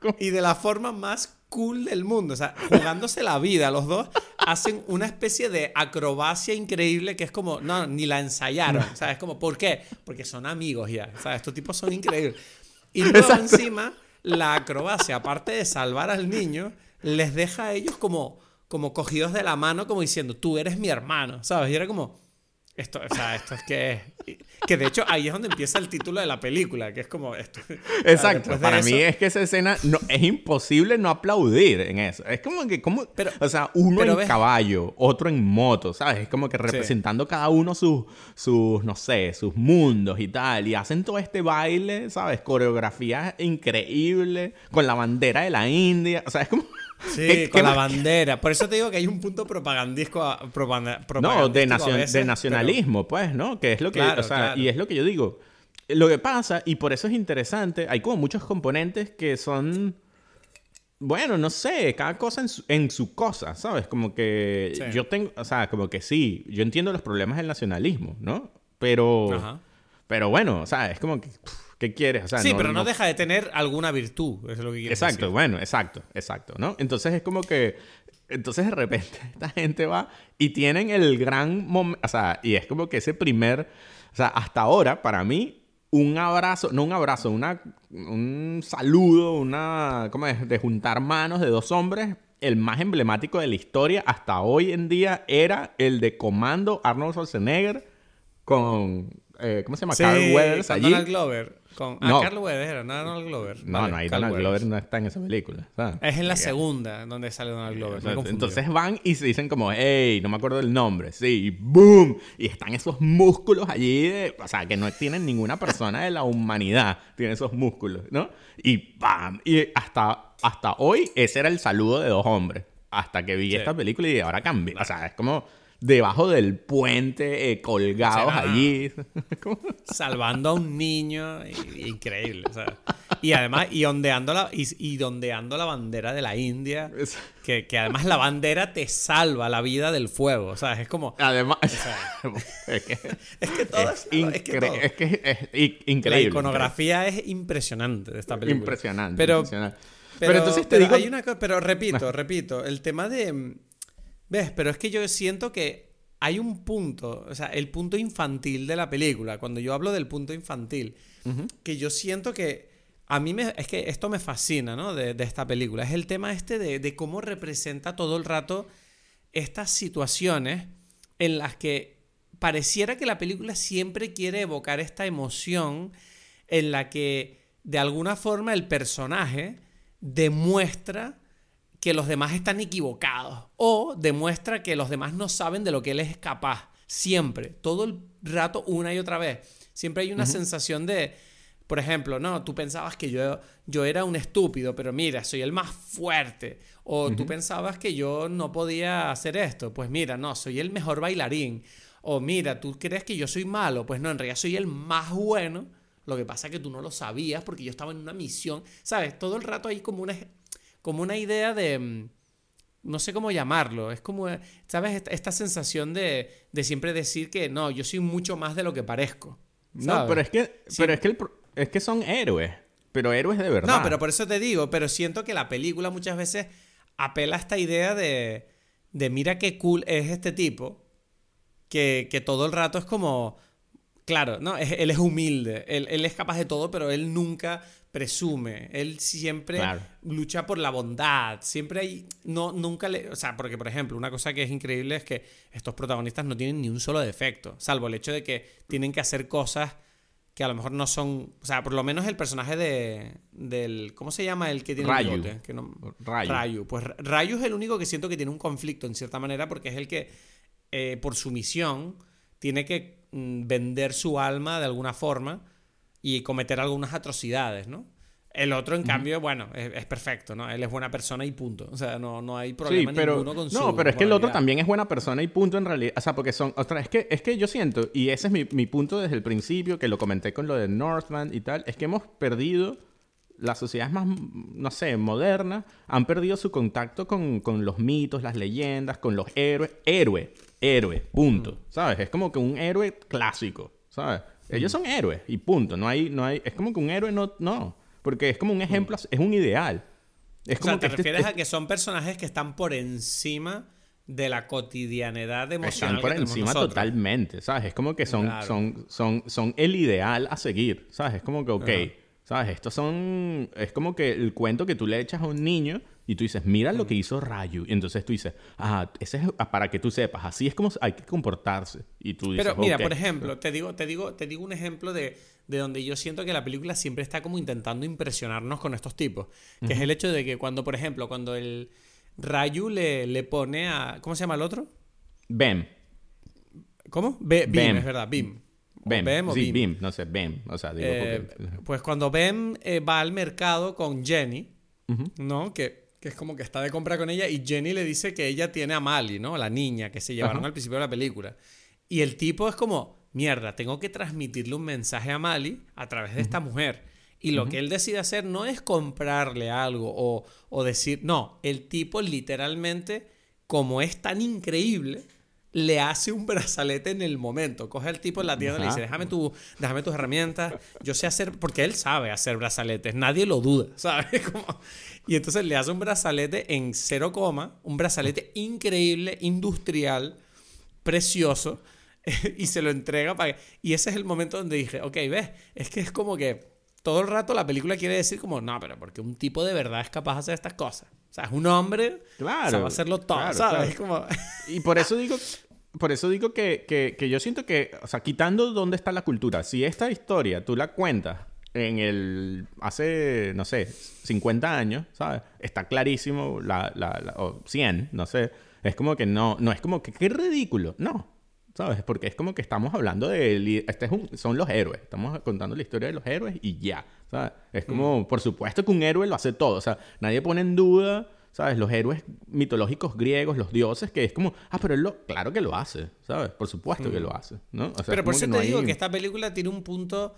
Speaker 1: Y de la forma más cool del mundo. O sea, jugándose la vida, los dos hacen una especie de acrobacia increíble que es como, no, ni la ensayaron. O sea, es como, ¿por qué? Porque son amigos ya. O sea, estos tipos son increíbles. Y luego encima, la acrobacia, aparte de salvar al niño, les deja a ellos como, como cogidos de la mano, como diciendo, tú eres mi hermano, ¿sabes? Y era como, esto, o sea, esto es que... Que de hecho ahí es donde empieza el título de la película, que es como esto.
Speaker 2: Exacto. Para mí es que esa escena no, es imposible no aplaudir en eso. Es como que, como, pero, o sea, uno en caballo, otro en moto, ¿sabes? Es como que representando cada uno sus, sus, no sé, sus mundos y tal. Y hacen todo este baile, ¿sabes? Coreografía increíble, con la bandera de la India. O sea, es como...
Speaker 1: Sí, con la bandera. Por eso te digo que hay un punto propagandístico.
Speaker 2: no, de, de nacionalismo, pues, ¿no? Que es lo que. o sea, y es lo que yo digo. Lo que pasa, y por eso es interesante, hay como muchos componentes que son. Bueno, no sé, cada cosa en su, cosa, ¿sabes? Como que yo tengo, o sea, como que sí, yo entiendo los problemas del nacionalismo, ¿no? Pero, pero bueno, o sea, es como que, ¿Qué quieres?
Speaker 1: sí, pero no, deja de tener alguna virtud, es lo que quieres
Speaker 2: Exacto, bueno, exacto, exacto, ¿no? Entonces es como que, entonces de repente esta gente va y tienen el gran momento, o sea, y es como que ese primer, o sea, hasta ahora, para mí, un abrazo, no un abrazo, una, un saludo, una, ¿cómo es? De juntar manos de dos hombres, el más emblemático de la historia hasta hoy en día era el de Comando Arnold Schwarzenegger con, eh, ¿cómo se llama?
Speaker 1: Carl Weathers allí. Glover. Con, no. Carl Weathers, no Donald Glover.
Speaker 2: No, no, ahí Donald Glover no está en esa película.
Speaker 1: Es en la segunda donde sale Donald Glover.
Speaker 2: Entonces, van y se dicen como, hey, no me acuerdo del nombre. Sí, y boom. Y están esos músculos allí, o sea, que no tienen ninguna persona de la humanidad, tiene esos músculos, ¿no? Y ¡bam! Y hasta, hasta hoy ese era el saludo de dos hombres. Hasta que vi esta película y ahora cambia. O sea, es como debajo del puente, eh, colgados allí.
Speaker 1: Salvando a un niño, increíble. Y además, y ondeando, la, y, dondeando la bandera de la India, que, además la bandera te salva la vida del fuego. O sea, es como...
Speaker 2: Además,
Speaker 1: es, que, todo es,
Speaker 2: increíble. Es, que es, increíble. La
Speaker 1: iconografía es impresionante de esta película.
Speaker 2: Impresionante.
Speaker 1: Pero,
Speaker 2: Pero, entonces te digo...
Speaker 1: Hay una pero repito, repito, el tema de ¿Ves? Pero es que yo siento que hay un punto, o sea, el punto infantil de la película, cuando yo hablo del punto infantil, que yo siento que a mí me, es que esto me fascina, ¿no? De, esta película, es el tema este de, cómo representa todo el rato estas situaciones en las que pareciera que la película siempre quiere evocar esta emoción en la que de alguna forma el personaje demuestra que los demás están equivocados o demuestra que los demás no saben de lo que él es capaz. Siempre, todo el rato, una y otra vez. Siempre hay una sensación de, por ejemplo, no, tú pensabas que yo, yo era un estúpido, pero mira, soy el más fuerte. O tú pensabas que yo no podía hacer esto, pues mira, no, soy el mejor bailarín. O mira, tú crees que yo soy malo, pues no, en realidad soy el más bueno. Lo que pasa es que tú no lo sabías porque yo estaba en una misión, ¿sabes? Todo el rato hay como una como una idea de, mm, no sé cómo llamarlo, es como, ¿sabes? Esta, sensación de, siempre decir que no, yo soy mucho más de lo que parezco.
Speaker 2: No, pero es que, pero es que, es que son héroes, pero héroes de verdad.
Speaker 1: No, pero por eso te digo, pero siento que la película muchas veces apela a esta idea de, de mira qué cool es este tipo, que, que todo el rato es como, claro, no, él es humilde, él, él, es capaz de todo, pero él nunca presume, él siempre lucha por la bondad, siempre hay, no, nunca le, o sea, porque por ejemplo, una cosa que es increíble es que estos protagonistas no tienen ni un solo defecto, salvo el hecho de que tienen que hacer cosas que a lo mejor no son, o sea, por lo menos el personaje de, del, ¿cómo se llama el que tiene
Speaker 2: Rayu.
Speaker 1: Que no, Rayu. Pues Rayu es el único que siento que tiene un conflicto en cierta manera porque es el que, eh, por su misión, tiene que mm, vender su alma de alguna forma y cometer algunas atrocidades, ¿no? El otro, en cambio, bueno, es, perfecto, ¿no? Él es buena persona y punto. O sea, no, no hay problema ninguno con su
Speaker 2: No, pero es que el otro también es buena persona y punto en realidad. O sea, porque son... Otra, es, que, es que yo siento, y ese es mi, mi punto desde el principio, que lo comenté con lo de Northman y tal, es que hemos perdido las sociedades más, no sé, modernas, han perdido su contacto con, con, los mitos, las leyendas, con los héroes. Héroe, héroe, punto. ¿Sabes? Es como que un héroe clásico, ¿sabes? Ellos mm. son héroes y punto. No hay, no hay, es como que un héroe no, no. Porque es como un ejemplo, es un ideal.
Speaker 1: Es como o sea, te este refieres a que son personajes que están por encima de la cotidianidad emocional.
Speaker 2: Están por encima totalmente, ¿sabes? Es como que son, son, son, son el ideal a seguir, ¿sabes? Es como que, ok, ¿sabes? Estos son, es como que el cuento que tú le echas a un niño y tú dices, mira lo que hizo Rayu. Y entonces tú dices, ah, ese es para que tú sepas, así es como hay que comportarse. Y tú dices,
Speaker 1: Pero mira, por ejemplo, te digo, te digo, te digo un ejemplo de, de, donde yo siento que la película siempre está como intentando impresionarnos con estos tipos. Que es el hecho de que cuando, por ejemplo, cuando el Rayu le, le pone a. ¿Cómo se llama el otro?
Speaker 2: Bem.
Speaker 1: ¿Cómo? Bem, es verdad, Bim.
Speaker 2: Bem, o sí, Bim. no sé, Bem. O sea, digo
Speaker 1: eh, Pues cuando Bem eh, va al mercado con Jenny, ¿no? Que que es como que está de compra con ella y Jenny le dice que ella tiene a Mali, ¿no? La niña que se llevaron al principio de la película. Y el tipo es como, mierda, tengo que transmitirle un mensaje a Mali a través de esta mujer. Y lo que él decide hacer no es comprarle algo o, o decir, no, el tipo literalmente, como es tan increíble, le hace un brazalete en el momento. Coge al tipo en la tienda y le dice, déjame, tu, déjame tus herramientas, yo sé hacer, porque él sabe hacer brazaletes, nadie lo duda, ¿sabes? Como, y entonces le hace un brazalete en cero coma, un brazalete increíble, industrial, precioso, y se lo entrega para... Y ese es el momento donde dije, ok, ves, es que es como que todo el rato la película quiere decir como, no, pero porque un tipo de verdad es capaz de hacer estas cosas. O sea, es un hombre, claro, va a hacerlo todo, ¿sabes? Como...
Speaker 2: Y por eso digo, por eso digo que, que, yo siento que, o sea, quitando dónde está la cultura, si esta historia tú la cuentas en el hace, no sé, 50 años, ¿sabes? Está clarísimo, la, la, o 100, no sé. Es como que no, no es como que qué ridículo, no. ¿Sabes? Porque es como que estamos hablando de... Este es un, son los héroes. Estamos contando la historia de los héroes y ya. ¿Sabes? Es como, por supuesto que un héroe lo hace todo. O sea, nadie pone en duda, ¿sabes? Los héroes mitológicos griegos, los dioses, que es como, ah, pero él lo, claro que lo hace, ¿sabes? Por supuesto que mm. lo hace, ¿no?
Speaker 1: pero por eso te digo que esta película tiene un punto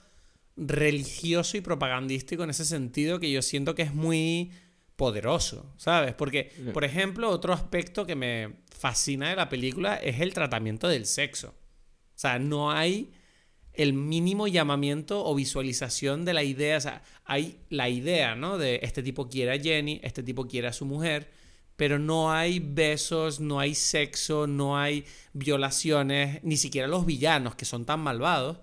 Speaker 1: religioso y propagandístico en ese sentido que yo siento que es muy poderoso, ¿sabes? Porque, por ejemplo, otro aspecto que me fascina de la película es el tratamiento del sexo. O sea, no hay el mínimo llamamiento o visualización de la idea. O sea, hay la idea, ¿no? De este tipo quiere a Jenny, este tipo quiere a su mujer, pero no hay besos, no hay sexo, no hay violaciones, ni siquiera los villanos que son tan malvados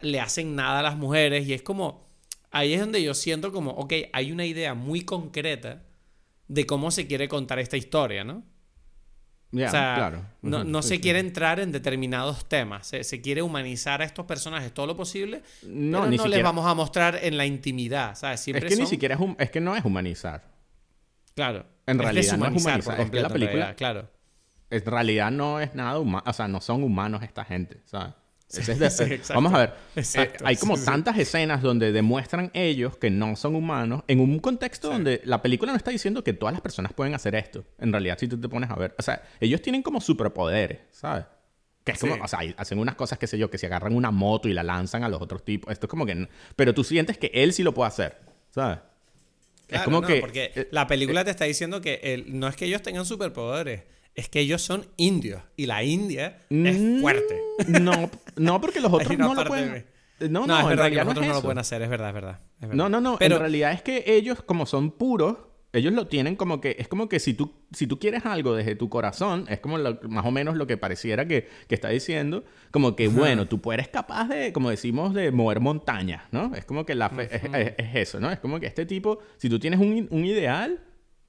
Speaker 1: le hacen nada a las mujeres y es como, ahí es donde yo siento como, ok, hay una idea muy concreta de cómo se quiere contar esta historia, ¿no? O sea, claro. no, no se quiere entrar en determinados temas, se, quiere humanizar a estos personajes todo lo posible, no, pero no les vamos a mostrar en la intimidad, ¿sabes?
Speaker 2: Siempre es que ni siquiera es, es que no es humanizar.
Speaker 1: Claro.
Speaker 2: En realidad no es humanizar,
Speaker 1: es que la película, claro.
Speaker 2: En realidad no es nada humano, o sea, no son humanos esta gente, ¿sabes? vamos a ver. Eh, hay como tantas escenas donde demuestran ellos que no son humanos en un contexto donde la película no está diciendo que todas las personas pueden hacer esto. En realidad, si tú te pones a ver, o sea, ellos tienen como superpoderes, ¿sabes? Que es como, o sea, hacen unas cosas, qué sé yo, que se agarran una moto y la lanzan a los otros tipos. Esto es como que. Pero tú sientes que él sí lo puede hacer, ¿sabes?
Speaker 1: es como que. Porque eh, la película eh, te está diciendo que no es que ellos tengan superpoderes es que ellos son indios y la India es mm, fuerte.
Speaker 2: No, no porque los otros no lo pueden.
Speaker 1: No, no, es verdad que los otros no, lo pueden hacer, es verdad, es verdad.
Speaker 2: No, no, no. Pero... En realidad es que ellos, como son puros, ellos lo tienen como que. Es como que si tú, si tú quieres algo desde tu corazón, es como más o menos lo que pareciera que, que está diciendo. Como que, bueno, tú eres capaz de, como decimos, de mover montañas, ¿no? Es como que la fe, es, eso, ¿no? Es como que este tipo, si tú tienes un, un ideal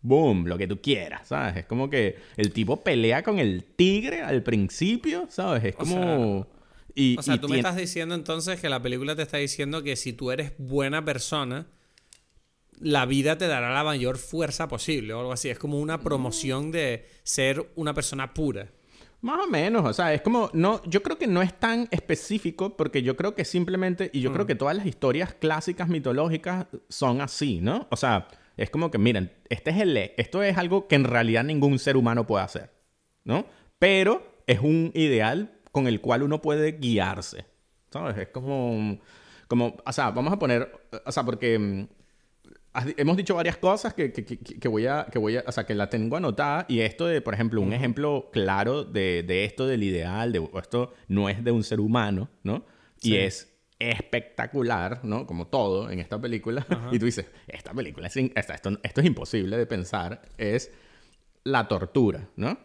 Speaker 2: boom, lo que tú quieras, ¿sabes? Es como que el tipo pelea con el tigre al principio, ¿sabes? Es como...
Speaker 1: O sea, y, o sea tú me estás diciendo entonces que la película te está diciendo que si tú eres buena persona, la vida te dará la mayor fuerza posible o algo así. Es como una promoción de ser una persona pura.
Speaker 2: Más o menos, o sea, es como, no, yo creo que no es tan específico porque yo creo que simplemente, y yo creo mm. que todas las historias clásicas mitológicas son así, ¿no? O sea, es como que, miren, este es el, esto es algo que en realidad ningún ser humano puede hacer, ¿no? Pero es un ideal con el cual uno puede guiarse, ¿sabes? Es como, como, o sea, vamos a poner, o sea, porque mm, hemos dicho varias cosas que, que, que, voy a, que voy a, o sea, que la tengo anotada y esto de, por ejemplo, un ejemplo claro de, de, esto del ideal, de esto no es de un ser humano, ¿no? Y es espectacular, ¿no? Como todo en esta película. Y tú dices, esta película, es esto, esto es imposible de pensar, es la tortura, ¿no?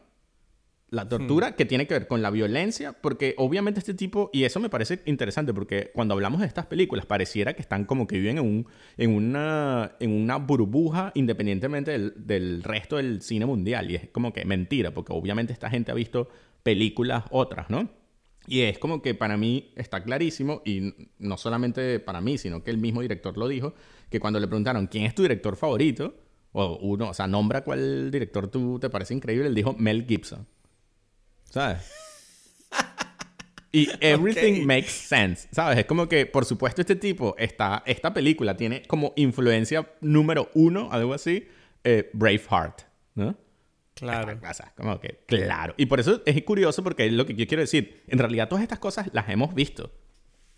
Speaker 2: La tortura hmm. que tiene que ver con la violencia, porque obviamente este tipo, y eso me parece interesante, porque cuando hablamos de estas películas, pareciera que están como que viven en, un, en, una, en una burbuja independientemente del, del resto del cine mundial. Y es como que mentira, porque obviamente esta gente ha visto películas otras, ¿no? Y es como que para mí está clarísimo, y no solamente para mí, sino que el mismo director lo dijo, que cuando le preguntaron quién es tu director favorito, o uno, o sea, nombra cuál director tú te parece increíble, él dijo Mel Gibson. ¿sabes? Y everything makes sense, ¿sabes? Es como que, por supuesto, este tipo, está, esta película tiene como influencia número uno, algo así, eh, Braveheart, ¿no?
Speaker 1: Claro.
Speaker 2: Como que, claro. Y por eso es curioso porque es lo que yo quiero decir. En realidad, todas estas cosas las hemos visto.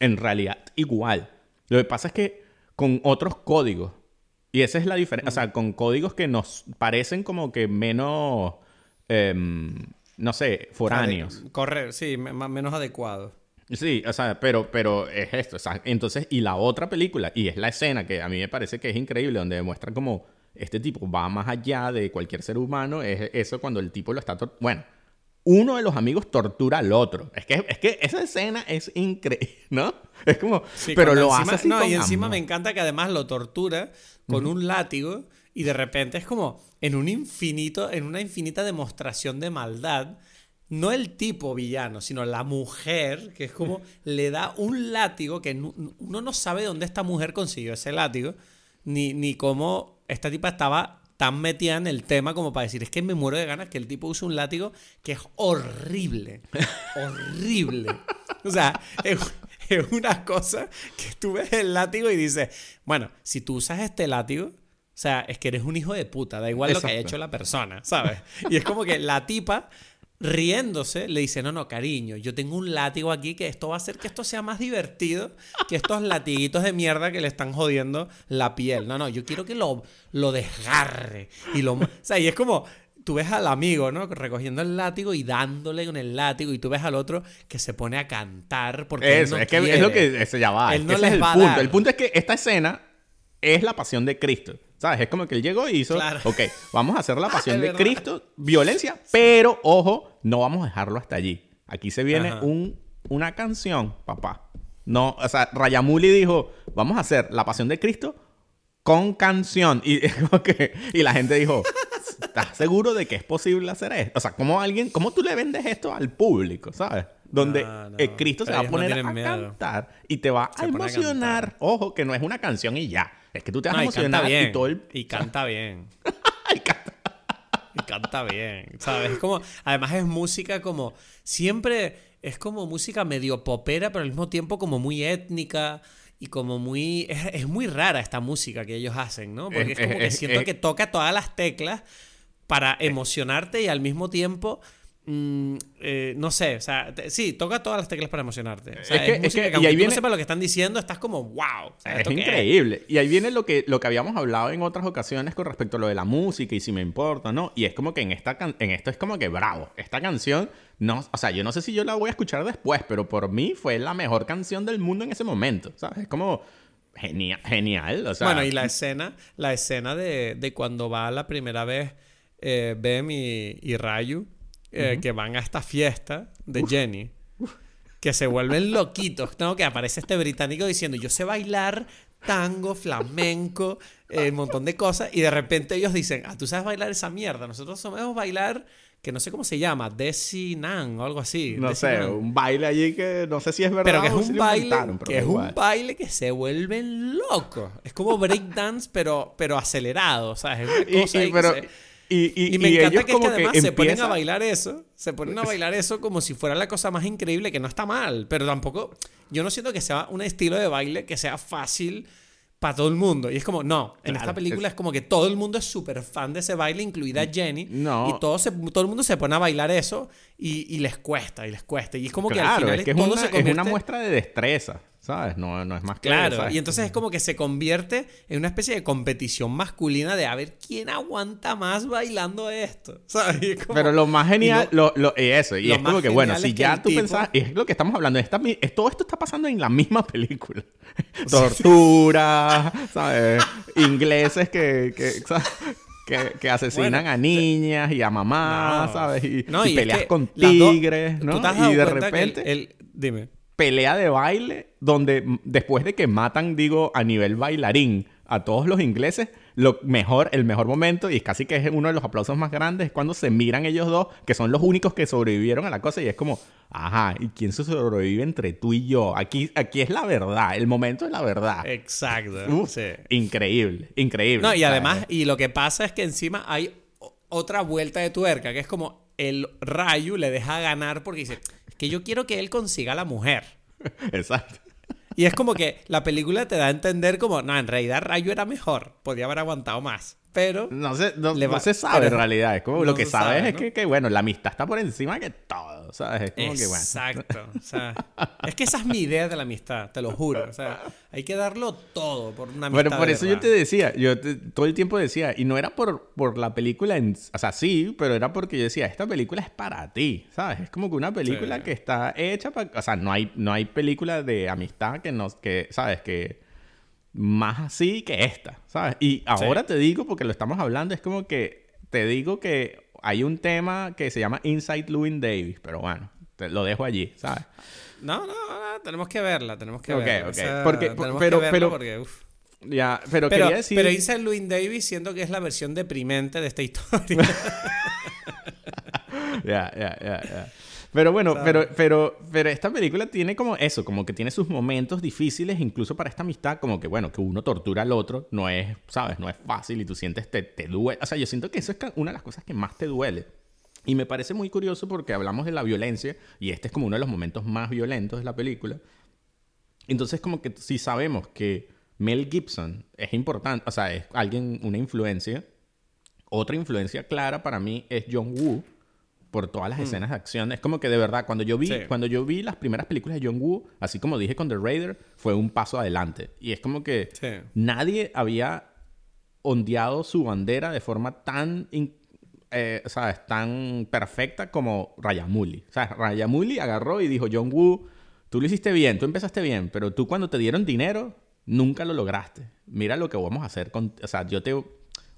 Speaker 2: En realidad, igual. Lo que pasa es que con otros códigos. Y esa es la diferencia. O sea, con códigos que nos parecen como que menos. Em, no sé, foráneos.
Speaker 1: correr, sí, menos adecuado.
Speaker 2: Sí, o sea, pero, pero es esto. O sea, entonces, y la otra película, y es la escena que a mí me parece que es increíble, donde demuestra como este tipo va más allá de cualquier ser humano, es eso cuando el tipo lo está... Bueno, uno de los amigos tortura al otro. Es que, es que esa escena es increíble, ¿no? Es como... pero lo hace así
Speaker 1: No, y encima me encanta que además lo tortura con un látigo y de repente es como en un infinito, en una infinita demostración de maldad. No el tipo villano, sino la mujer, que es como le da un látigo que uno no sabe dónde esta mujer consiguió ese látigo, ni, ni cómo esta tipa estaba tan metida en el tema como para decir, es que me muero de ganas que el tipo use un látigo que es horrible. horrible. O sea, es, es, una cosa que tú ves el látigo y dices, bueno, si tú usas este látigo, o sea, es que eres un hijo de puta, da igual lo que haya hecho la persona, ¿sabes? Y es como que la tipa riéndose, le dice, no, no, cariño, yo tengo un látigo aquí que esto va a hacer que esto sea más divertido que estos latiguitos de mierda que le están jodiendo la piel. No, no, yo quiero que lo, lo desgarre. Y lo... O sea, y es como, tú ves al amigo, ¿no? Recogiendo el látigo y dándole con el látigo y tú ves al otro que se pone a cantar porque
Speaker 2: Eso, es que es lo que se llama. Él no es el punto. El punto es que esta escena es la pasión de Cristo. ¿Sabes? Es como que él llegó y hizo, ok, vamos a hacer la pasión de Cristo, violencia, pero ojo, no vamos a dejarlo hasta allí. Aquí se viene un, una canción, papá. No, o sea, Rayamuli dijo, vamos a hacer la pasión de Cristo con canción. Y, y la gente dijo, ¿estás seguro de que es posible hacer esto? O sea, ¿cómo alguien, cómo tú le vendes esto al público, sabes? Donde Cristo se va a poner a cantar y te va a emocionar. Ojo, que no es una canción y ya. Es que tú te vas a emocionar y, todo el...
Speaker 1: Y canta bien. y, canta... y canta bien. ¿Sabes? Es como... Además es música como... Siempre es como música medio popera, pero al mismo tiempo como muy étnica y como muy... Es, muy rara esta música que ellos hacen, ¿no? Porque es, como que siento que toca todas las teclas para emocionarte y al mismo tiempo Mm, eh, no sé, o sea, sí, toca todas las teclas para emocionarte. es que, es que, y ahí viene, no sepas lo que están diciendo, estás como, wow.
Speaker 2: es increíble. Y ahí viene lo que, lo que habíamos hablado en otras ocasiones con respecto a lo de la música y si me importa, ¿no? Y es como que en, esta en esto es como que bravo. Esta canción, no, o sea, yo no sé si yo la voy a escuchar después, pero por mí fue la mejor canción del mundo en ese momento, ¿sabes? Es como genial, genial. O sea,
Speaker 1: bueno, y la escena, la escena de, de cuando va la primera vez eh, Bem y, y Rayu eh, que van a esta fiesta de Jenny. Que se vuelven loquitos, ¿no? Que aparece este británico diciendo, yo sé bailar tango, flamenco, eh, un montón de cosas. Y de repente ellos dicen, ah, tú sabes bailar esa mierda. Nosotros sabemos bailar, que no sé cómo se llama, Desi Nan o algo así.
Speaker 2: No sé, un baile allí que no sé si es verdad.
Speaker 1: Pero que es un baile, que es un baile que se vuelven locos. Es como breakdance, pero, pero acelerado, ¿sabes? Es una cosa pero,
Speaker 2: Y,
Speaker 1: y, me encanta que, es que además se ponen a bailar eso, se ponen a bailar eso como si fuera la cosa más increíble, que no está mal, pero tampoco, yo no siento que sea un estilo de baile que sea fácil para todo el mundo. Y es como, no, en esta película es... como que todo el mundo es súper fan de ese baile, incluida Jenny. No. Y todo, todo el mundo se pone a bailar eso y, les cuesta, y les cuesta. Y es como que al final
Speaker 2: es, que es, una, es una muestra de destreza. ¿Sabes? No, no es más
Speaker 1: claro. y entonces es como que se convierte en una especie de competición masculina de a ver quién aguanta más bailando esto, ¿sabes?
Speaker 2: Pero lo más genial, lo, lo, eso, y es como que, bueno, si ya tú pensás, es lo que estamos hablando, esta, todo esto está pasando en la misma película. Tortura, ¿sabes? Ingleses que, que, que, asesinan a niñas y a mamás, ¿sabes? Y, peleas con tigres, ¿no? y de repente...
Speaker 1: el, dime
Speaker 2: pelea de baile donde después de que matan, digo, a nivel bailarín a todos los ingleses, lo mejor, el mejor momento, y casi que es uno de los aplausos más grandes, es cuando se miran ellos dos, que son los únicos que sobrevivieron a la cosa, y es como, ajá, ¿y quién se sobrevive entre tú y yo? Aquí, aquí es la verdad, el momento es la verdad.
Speaker 1: Exacto. sí.
Speaker 2: Increíble, increíble.
Speaker 1: No, y además, y lo que pasa es que encima hay otra vuelta de tuerca, que es como el Rayu le deja ganar porque dice, que yo quiero que él consiga a la mujer.
Speaker 2: Exacto.
Speaker 1: Y es como que la película te da a entender como, no, en realidad Rayo era mejor, podía haber aguantado más pero...
Speaker 2: No se, no, se sabe en realidad. Es como lo que sabes es que, bueno, la amistad está por encima que todo, ¿sabes? Es como que, bueno.
Speaker 1: Exacto. O sea, es que esa es mi idea de la amistad, te lo juro. O sea, hay que darlo todo por una amistad
Speaker 2: Bueno, por eso yo te decía, yo todo el tiempo decía, y no era por, por la película, en, o sea, sí, pero era porque yo decía, esta película es para ti, ¿sabes? Es como que una película que está hecha para... O sea, no hay, no hay película de amistad que nos, que, ¿sabes? Que más así que esta, ¿sabes? Y ahora te digo, porque lo estamos hablando, es como que te digo que hay un tema que se llama Inside Louis Davis, pero bueno, te lo dejo allí, ¿sabes?
Speaker 1: No, no, no, tenemos que verla, tenemos que verla.
Speaker 2: Ok, ok. porque, pero, pero, porque, Ya, pero, pero, quería decir...
Speaker 1: Pero Inside Louis Davis siento que es la versión deprimente de esta historia.
Speaker 2: Ya, ya, ya, ya. Pero bueno, pero, pero, pero esta película tiene como eso, como que tiene sus momentos difíciles, incluso para esta amistad, como que bueno, que uno tortura al otro, no es, ¿sabes? No es fácil y tú sientes, te, te duele. O sea, yo siento que eso es una de las cosas que más te duele. Y me parece muy curioso porque hablamos de la violencia y este es como uno de los momentos más violentos de la película. Entonces, como que si sabemos que Mel Gibson es importante, o sea, es alguien, una influencia, otra influencia clara para mí es John Woo por todas las mm. escenas de acción. Es como que de verdad, cuando yo vi, cuando yo vi las primeras películas de John Woo, así como dije con The Raider, fue un paso adelante. Y es como que nadie había ondeado su bandera de forma tan, eh, ¿sabes? tan perfecta como Rayamuli. O sea, Rayamuli agarró y dijo, John Woo, tú lo hiciste bien, tú empezaste bien, pero tú cuando te dieron dinero, nunca lo lograste. Mira lo que vamos a hacer con... O sea, yo te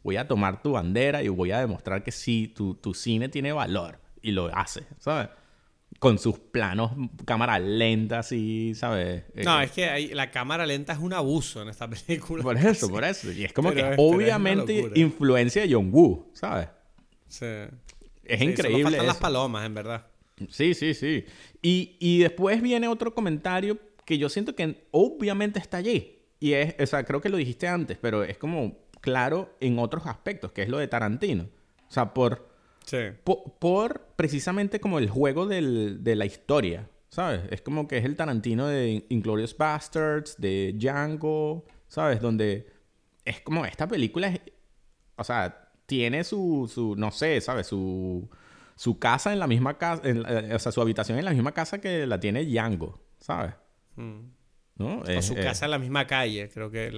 Speaker 2: voy a tomar tu bandera y voy a demostrar que sí, tu, tu cine tiene valor y lo hace, ¿sabes? Con sus planos, cámara lenta, así, ¿sabes?
Speaker 1: No, es que la cámara lenta es un abuso en esta película.
Speaker 2: Por eso, por eso. Y es como que obviamente influencia de John Woo, ¿sabes?
Speaker 1: Sí.
Speaker 2: Es increíble. Solo
Speaker 1: faltan las palomas, en verdad.
Speaker 2: Sí, sí, sí. Y, y después viene otro comentario que yo siento que obviamente está allí. Y es, o sea, creo que lo dijiste antes, pero es como claro en otros aspectos, que es lo de Tarantino. O sea, por por, precisamente como el juego de la historia, ¿sabes? Es como que es el Tarantino de Inglorious Bastards, de Django, ¿sabes? Donde es como esta película, es, o sea, tiene su, su, no sé, ¿sabes? Su, su casa en la misma casa, eh, o sea, su habitación en la misma casa que la tiene Django, ¿sabes? Mm.
Speaker 1: ¿No? O su casa en la misma calle, creo que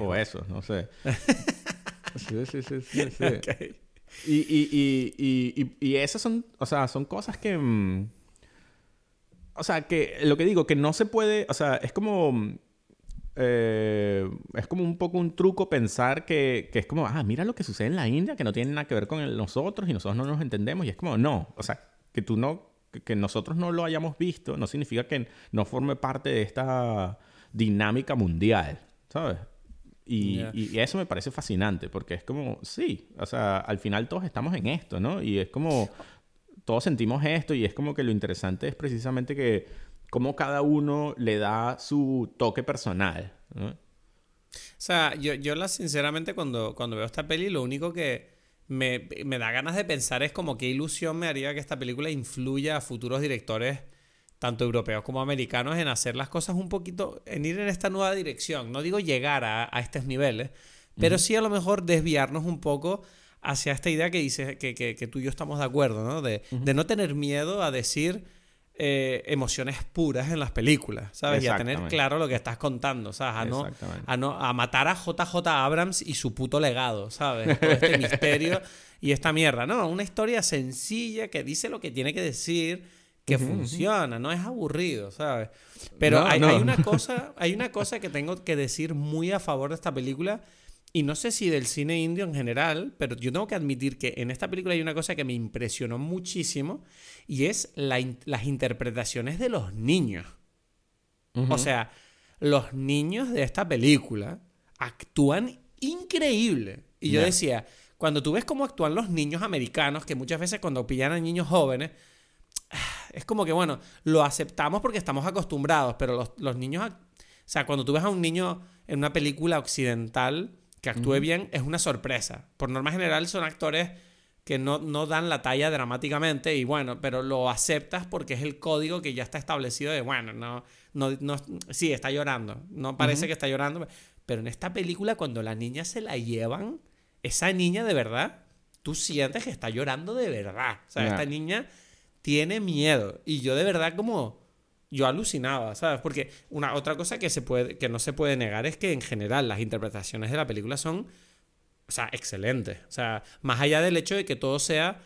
Speaker 2: o, eso, no sé. sí, sí, sí, sí. Y, y, y, y esas son, o sea, son cosas que... Mm, o sea, que lo que digo, que no se puede, o sea, es como... Mm, eh, es como un poco un truco pensar que, que, es como, ah, mira lo que sucede en la India, que no tiene nada que ver con nosotros y nosotros no nos entendemos. Y es como, no, o sea, que tú no, que nosotros no lo hayamos visto, no significa que no forme parte de esta dinámica mundial, ¿sabes? Y, eso me parece fascinante, porque es como, sí, o sea, al final todos estamos en esto, ¿no? Y es como, todos sentimos esto y es como que lo interesante es precisamente que como cada uno le da su toque personal, ¿no?
Speaker 1: O sea, yo, yo la, sinceramente cuando, cuando veo esta peli, lo único que me, me da ganas de pensar es como qué ilusión me haría que esta película influya a futuros directores tanto europeos como americanos, en hacer las cosas un poquito, en ir en esta nueva dirección. No digo llegar a, estos niveles, pero sí a lo mejor desviarnos un poco hacia esta idea que dice que, que, tú y yo estamos de acuerdo, ¿no? De, de no tener miedo a decir eh, emociones puras en las películas, ¿sabes? Y a tener claro lo que estás contando, ¿sabes? A, no, a, no, a matar a JJ Abrams y su puto legado, ¿sabes? Todo este misterio y esta mierda. No, una historia sencilla que dice lo que tiene que decir que funciona, no es aburrido, ¿sabes? Pero hay, una cosa, hay una cosa que tengo que decir muy a favor de esta película, y no sé si del cine indio en general, pero yo tengo que admitir que en esta película hay una cosa que me impresionó muchísimo, y es las interpretaciones de los niños. O sea, los niños de esta película actúan increíble. Y yo decía, cuando tú ves cómo actúan los niños americanos, que muchas veces cuando pillan a niños jóvenes, es como que, bueno, lo aceptamos porque estamos acostumbrados, pero los, niños, o sea, cuando tú ves a un niño en una película occidental que actúe bien, es una sorpresa. Por norma general son actores que no, no, dan la talla dramáticamente y bueno, pero lo aceptas porque es el código que ya está establecido de, bueno, no, no, no sí, está llorando, no parece que está llorando, pero en esta película cuando la niña se la llevan, esa niña de verdad, tú sientes que está llorando de verdad, o sea, esta niña tiene miedo. Y yo de verdad como... Yo alucinaba, ¿sabes? Porque una otra cosa que, se puede, que no se puede negar es que en general las interpretaciones de la película son, o sea, excelentes. O sea, más allá del hecho de que todo sea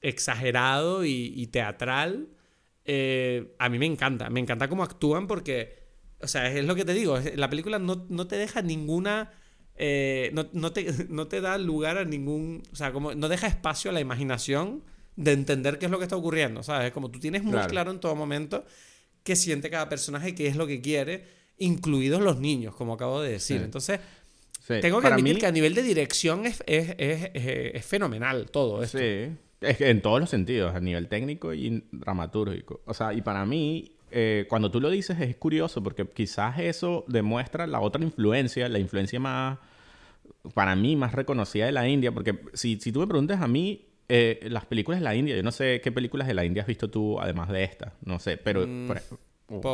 Speaker 1: exagerado y, teatral, eh, a mí me encanta. Me encanta cómo actúan porque, o sea, es lo que te digo, la película no, no te deja ninguna... Eh, no, no, te, no te da lugar a ningún... O sea, como no deja espacio a la imaginación de entender qué es lo que está ocurriendo, ¿sabes? Como tú tienes muy claro, en todo momento qué siente cada personaje, qué es lo que quiere, incluidos los niños, como acabo de decir. Entonces, tengo que admitir que a nivel de dirección es, es, es, es fenomenal todo esto.
Speaker 2: Sí, es que en todos los sentidos, a nivel técnico y dramatúrgico. O sea, y para mí, eh, cuando tú lo dices es curioso porque quizás eso demuestra la otra influencia, la influencia más, para mí, más reconocida de la India, porque si, si tú me preguntas a mí, eh, las películas de la India, yo no sé qué películas de la India has visto tú además de esta, no sé, pero mm,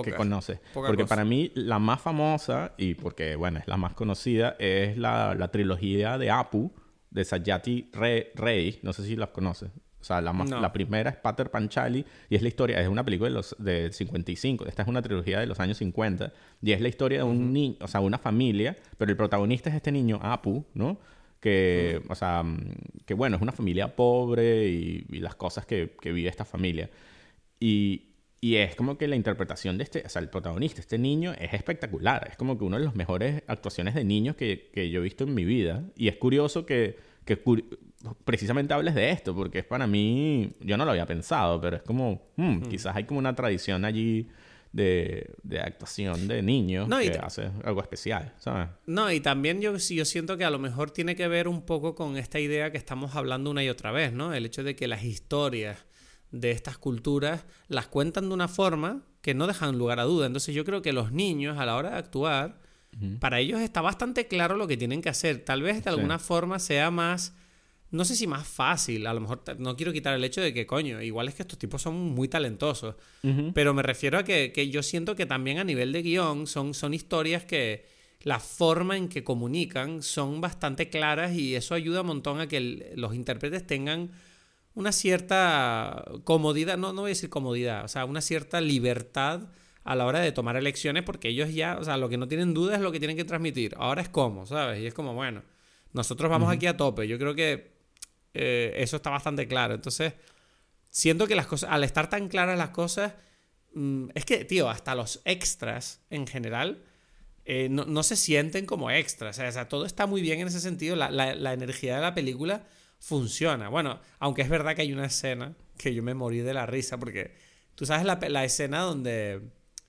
Speaker 2: que conoces. porque para mí la más famosa y porque bueno, es la más conocida es la, la trilogía de Apu de Satyajit Ray, no sé si las conoces. O sea, la, la primera es Pater Panchali y es la historia, es una película de los de 55. Esta es una trilogía de los años 50 y es la historia de un niño, o sea, una familia, pero el protagonista es este niño Apu, ¿no? Que, o sea, que bueno, es una familia pobre y, las cosas que, vive esta familia. Y, es como que la interpretación de este, o sea, el protagonista, este niño, es espectacular. Es como que una de las mejores actuaciones de niños que, yo he visto en mi vida. Y es curioso que, precisamente hables de esto, porque es para mí, yo no lo había pensado, pero es como, hmm, quizás hay como una tradición allí de, actuación de niños que hace algo especial, ¿sabes?
Speaker 1: No, y también yo, yo siento que a lo mejor tiene que ver un poco con esta idea que estamos hablando una y otra vez, ¿no? El hecho de que las historias de estas culturas las cuentan de una forma que no dejan lugar a duda. Entonces yo creo que los niños a la hora de actuar, para ellos está bastante claro lo que tienen que hacer. Tal vez de alguna forma sea más no sé si más fácil, a lo mejor no quiero quitar el hecho de que, coño, igual es que estos tipos son muy talentosos, pero me refiero a que, yo siento que también a nivel de guion son, son historias que la forma en que comunican son bastante claras y eso ayuda un montón a que los intérpretes tengan una cierta comodidad, no, no voy a decir comodidad, o sea, una cierta libertad a la hora de tomar elecciones porque ellos ya, o sea, lo que no tienen duda es lo que tienen que transmitir, ahora es cómo, ¿sabes? Y es como, bueno, nosotros vamos aquí a tope, yo creo que eh, eso está bastante claro. Entonces, siento que las cosas, al estar tan claras las cosas, mm, es que, tío, hasta los extras en general eh, no, se sienten como extras. O sea, todo está muy bien en ese sentido. La, energía de la película funciona. Bueno, aunque es verdad que hay una escena que yo me morí de la risa porque tú sabes la, escena donde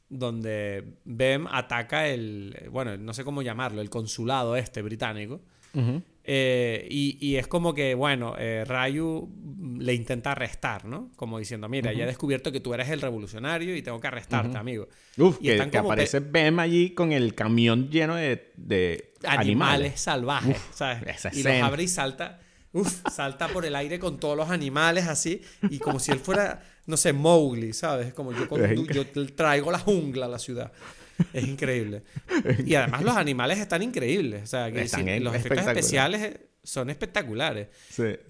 Speaker 1: donde Bem ataca el, bueno, no sé cómo llamarlo, el consulado este británico. Eh, y, es como que, bueno, eh, Rayu le intenta arrestar, ¿no? Como diciendo, mira, ya he descubierto que tú eres el revolucionario y tengo que arrestarte, amigo.
Speaker 2: Uf, y que, aparece Bem allí con el camión lleno de, de
Speaker 1: animales, salvajes, ¿sabes? y los abre y salta. uf, salta por el aire con todos los animales así, y como si él fuera, no sé, Mowgli, ¿sabes? Como yo, yo traigo la jungla a la ciudad. Es increíble. Y además los animales están increíbles. O sea, que los efectos especiales son espectaculares.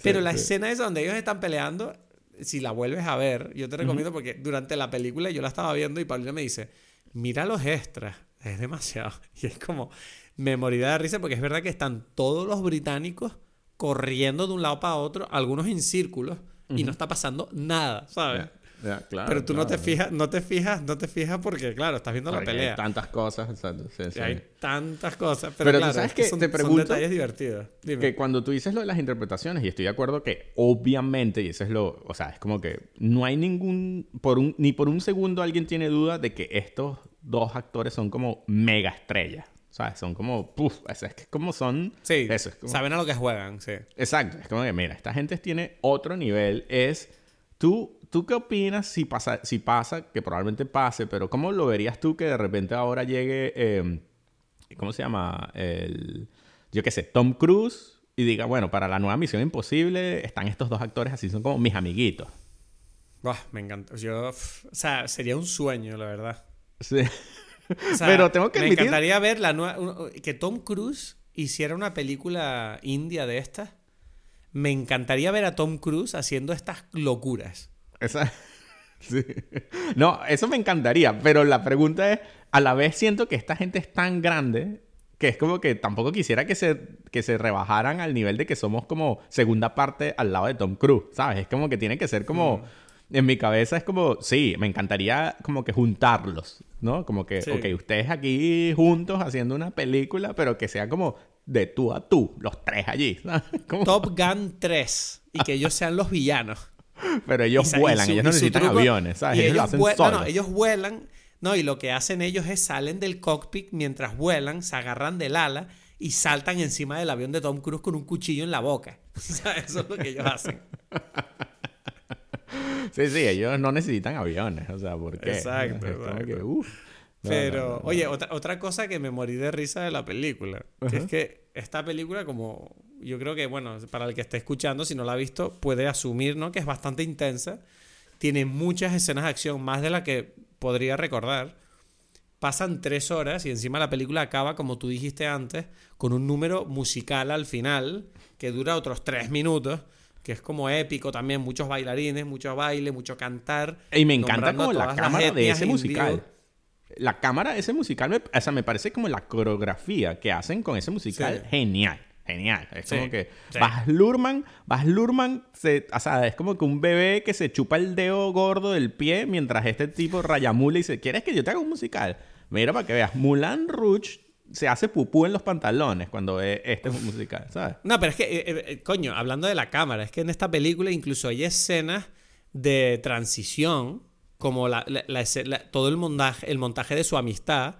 Speaker 1: Pero la escena esa donde ellos están peleando, si la vuelves a ver, yo te recomiendo porque durante la película yo la estaba viendo y Paulina me dice, mira los extras, es demasiado. Y es como, me moría de risa porque es verdad que están todos los británicos corriendo de un lado para otro, algunos en círculos, y no está pasando nada, ¿sabes? Pero tú no te fijas, no te fijas, no te fijas porque, claro, estás viendo la pelea.
Speaker 2: Hay tantas cosas, exacto.
Speaker 1: Hay tantas cosas. Pero, claro, tú sabes que son, te pregunto detalles divertidos.
Speaker 2: Que cuando tú dices lo de las interpretaciones, y estoy de acuerdo que obviamente, y eso es lo, o sea, es como que no hay ningún, por un, ni por un segundo alguien tiene duda de que estos dos actores son como mega estrellas. ¿Sabes? Son como, puf, es, que como son...
Speaker 1: Sí, saben a lo que juegan, sí.
Speaker 2: Exacto, es como que, mira, esta gente tiene otro nivel, es, tú ¿Tú qué opinas si pasa, si pasa, que probablemente pase, pero cómo lo verías tú que de repente ahora llegue, em, ¿cómo se llama? El, yo qué sé, Tom Cruise y diga, bueno, para la nueva Misión Imposible están estos dos actores así, son como mis amiguitos.
Speaker 1: me encanta. Yo, o sea, sería un sueño, la verdad.
Speaker 2: Sí. pero tengo que
Speaker 1: Me encantaría ver la nueva, que Tom Cruise hiciera una película india de estas. Me encantaría ver a Tom Cruise haciendo estas locuras.
Speaker 2: Esa... Sí. No, eso me encantaría, pero la pregunta es, a la vez siento que esta gente es tan grande que es como que tampoco quisiera que se, que se rebajaran al nivel de que somos como segunda parte al lado de Tom Cruise, ¿sabes? Es como que tiene que ser como... Mm. En mi cabeza es como, sí, me encantaría como que juntarlos, ¿no? Como que, ok, ustedes aquí juntos haciendo una película, pero que sea como de tú a tú, los tres allí.
Speaker 1: Top Gun 3 y que ellos sean los villanos.
Speaker 2: Pero ellos vuelan, ellos no necesitan aviones, ¿sabes? Ellos, hacen
Speaker 1: No, no, ellos vuelan, no, y lo que hacen ellos es salen del cockpit mientras vuelan, se agarran del ala y saltan encima del avión de Tom Cruise con un cuchillo en la boca. Eso es lo que ellos hacen.
Speaker 2: Sí, sí, ellos no necesitan aviones, o sea, ¿por qué?
Speaker 1: Exacto. Pero, oye, otra, otra cosa que me morí de risa de la película, que es que esta película, como yo creo que, bueno, para el que esté escuchando, si no la ha visto, puede asumir, ¿no? Que es bastante intensa. Tiene muchas escenas de acción, más de la que podría recordar. Pasan tres horas y encima la película acaba, como tú dijiste antes, con un número musical al final que dura otros tres minutos que es como épico también, muchos bailarines, mucho baile, mucho cantar.
Speaker 2: Y me encanta como la cámara de ese musical. La cámara de ese musical, me, o sea, me parece como la coreografía que hacen con ese musical genial genial. Es como que Bas Lurman, Bas Lurman, se, o sea, es como que un bebé que se chupa el dedo gordo del pie mientras este tipo rayamula y dice, ¿quieres que yo te haga un musical? Mira para que veas, Mulan Rouge se hace pupú en los pantalones cuando ve este musical, ¿sabes?
Speaker 1: No, pero es que, eh, eh, eh, coño, hablando de la cámara, es que en esta película incluso hay escenas de transición, como la, todo el montaje, el montaje de su amistad,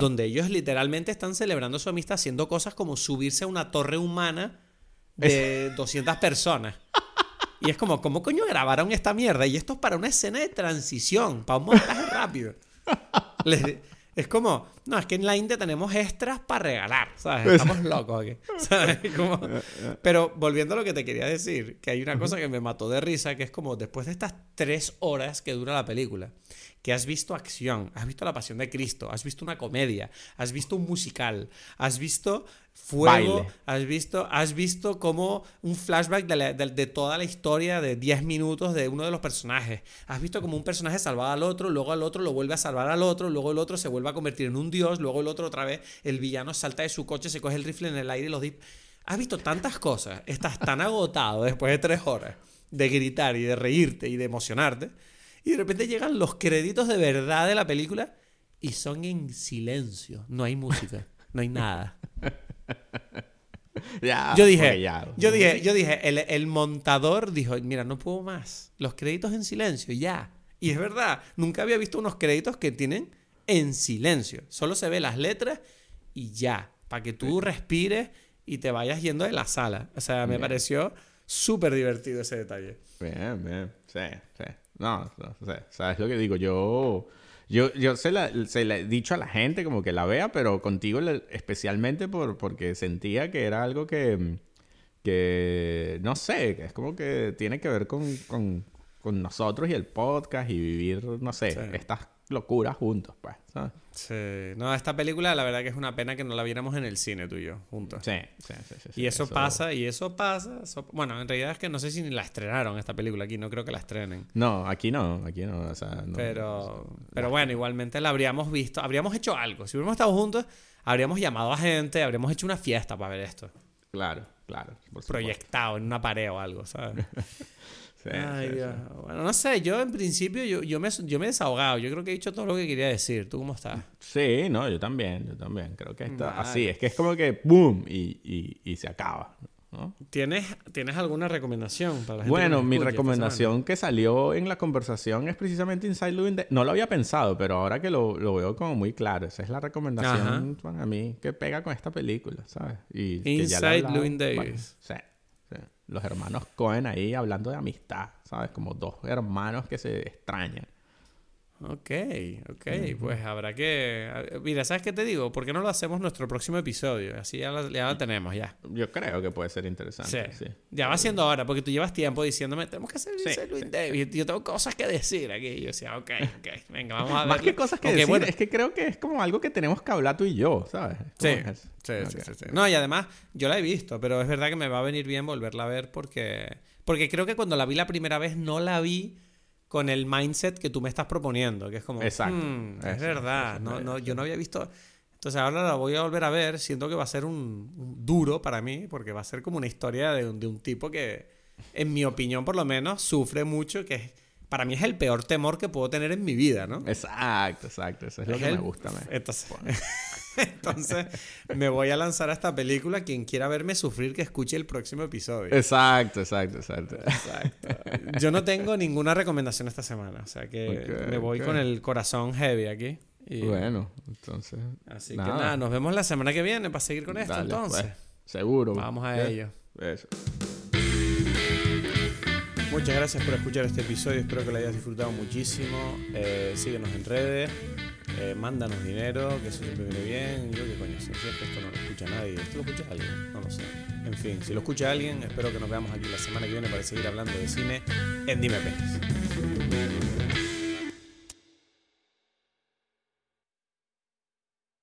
Speaker 1: donde ellos literalmente están celebrando su amistad haciendo cosas como subirse a una torre humana de 200 personas. Y es como, ¿cómo coño grabaron esta mierda? Y esto es para una escena de transición, para un montaje rápido. es como, no, es que en la India tenemos extras para regalar, ¿sabes? Estamos locos aquí. ¿sabes? Pero volviendo a lo que te quería decir, que hay una cosa que me mató de risa, que es como después de estas tres horas que dura la película, que has visto acción, has visto la pasión de Cristo, has visto una comedia, has visto un musical, has visto fuego, has visto, has visto como un flashback de, toda la historia de 10 minutos de uno de los personajes. Has visto como un personaje salva al otro, luego al otro lo vuelve a salvar al otro, luego el otro se vuelve a convertir en un dios, luego el otro otra vez, el villano salta de su coche, se coge el rifle en el aire y los Has visto tantas cosas, estás tan agotado después de tres horas de gritar y de reírte y de emocionarte y de repente llegan los créditos de verdad de la película y son en silencio. No hay música, no hay nada. yo dije, yo dije, yo dije, el, el, montador dijo, mira, no puedo más. Los créditos en silencio, ya. Y es verdad, nunca había visto unos créditos que tienen en silencio. Solo se ve las letras y ya, para que tú respires y te vayas yendo de la sala. O sea, me pareció súper divertido ese detalle.
Speaker 2: Bien, bien, sí, sí. No, no sé, ¿sabes lo que digo? Yo, yo, yo se, la, se he dicho a la gente como que la vea, pero contigo especialmente por, porque sentía que era algo que, que, no sé, que es como que tiene que ver con, con, con nosotros y el podcast y vivir, no sé,
Speaker 1: Sí.
Speaker 2: estas locuras juntos, pues, ¿sabes?
Speaker 1: Sí. No, esta película la verdad que es una pena que no la viéramos en el cine tú y yo, juntos.
Speaker 2: Sí, sí, sí. sí, sí,
Speaker 1: Y eso, pasa, y eso pasa. eso- Bueno, en realidad es que no sé si ni la estrenaron esta película aquí, no creo que la estrenen.
Speaker 2: No, aquí no, aquí no, o sea, no.
Speaker 1: Pero, pero bueno, igualmente la habríamos visto, habríamos hecho algo. Si hubiéramos estado juntos, habríamos llamado a gente, habríamos hecho una fiesta para ver esto.
Speaker 2: Claro, claro.
Speaker 1: Proyectado en una pared o algo, ¿sabes?
Speaker 2: Sí,
Speaker 1: Ay,
Speaker 2: sí,
Speaker 1: Dios.
Speaker 2: sí.
Speaker 1: Bueno, no sé, yo en principio yo, yo, me, yo me he desahogado. Yo creo que he dicho todo lo que quería decir. ¿Tú cómo estás?
Speaker 2: Sí, no, yo también, yo también. Creo que está así. Es que es como que ¡boom! Y, y, y se acaba. ¿no?
Speaker 1: ¿Tienes, ¿Tienes alguna recomendación para la gente?
Speaker 2: Bueno, mi recomendación que salió en la conversación es precisamente Inside Louis Day. No lo había pensado, pero ahora que lo, lo veo como muy claro, esa es la recomendación para mí que pega con esta película, ¿sabes? Y
Speaker 1: Inside
Speaker 2: varias-
Speaker 1: Davis.
Speaker 2: sí, sí. Los hermanos Cohen ahí hablando de amistad, ¿sabes? Como dos hermanos que se extrañan.
Speaker 1: Ok, ok, pues habrá que... Mira, ¿sabes qué te digo? ¿Por qué no lo hacemos nuestro próximo episodio? Así ya la, ya la tenemos, ya.
Speaker 2: Yo creo que puede ser
Speaker 1: Sí.
Speaker 2: interesante. Sí.
Speaker 1: Ya va siendo ahora, porque tú llevas tiempo diciéndome, tenemos que hacer
Speaker 2: Sí,
Speaker 1: Llewyn
Speaker 2: sí,
Speaker 1: Davis. Yo tengo cosas que decir aquí. Y yo decía, ok, ok, venga, vamos a ver.
Speaker 2: Más que cosas que decir,
Speaker 1: bueno.
Speaker 2: es que creo que es como algo que tenemos que hablar tú y yo, ¿sabes?
Speaker 1: Sí, sí, sí, sí, sí. No, y además, yo la he visto, pero es verdad que me va a venir bien volverla a ver porque... Porque creo que cuando la vi la primera vez no la vi con el mindset que tú me estás proponiendo, que es como...
Speaker 2: Exacto.
Speaker 1: "Hmm, es verdad,
Speaker 2: eso,
Speaker 1: no, no, yo no había visto... Entonces ahora la voy a volver a ver, siento que va a ser un, un duro para mí, porque va a ser como una historia de, un- de un tipo que, en mi opinión por lo menos, sufre mucho, que es- para mí es el peor temor que puedo tener en mi vida, ¿no?
Speaker 2: Exacto, exacto. Eso es lo que
Speaker 1: el-
Speaker 2: me gusta. me-
Speaker 1: Entonces, entonces, me voy a lanzar a esta película. Quien quiera verme sufrir, que escuche el próximo episodio.
Speaker 2: Exacto, exacto, exacto.
Speaker 1: Exacto. Yo no tengo ninguna recomendación esta semana. O sea que me voy con el corazón heavy aquí. Y-
Speaker 2: Bueno, entonces.
Speaker 1: así que nada, nos vemos la semana que viene para seguir con esto
Speaker 2: Dale,
Speaker 1: entonces.
Speaker 2: pues. Seguro.
Speaker 1: Vamos a
Speaker 2: ¿Qué?
Speaker 1: ello.
Speaker 2: Eso.
Speaker 1: Muchas gracias por escuchar este episodio. Espero que lo hayas disfrutado muchísimo. Eh, síguenos en redes. eh, mándanos dinero, que eso siempre viene bien. Yo qué coño sé, si esto no lo escucha nadie. ¿Esto lo escucha alguien? No lo sé. En fin, si lo escucha alguien, espero que nos veamos aquí la semana que viene para seguir hablando de cine en Dime Pelis.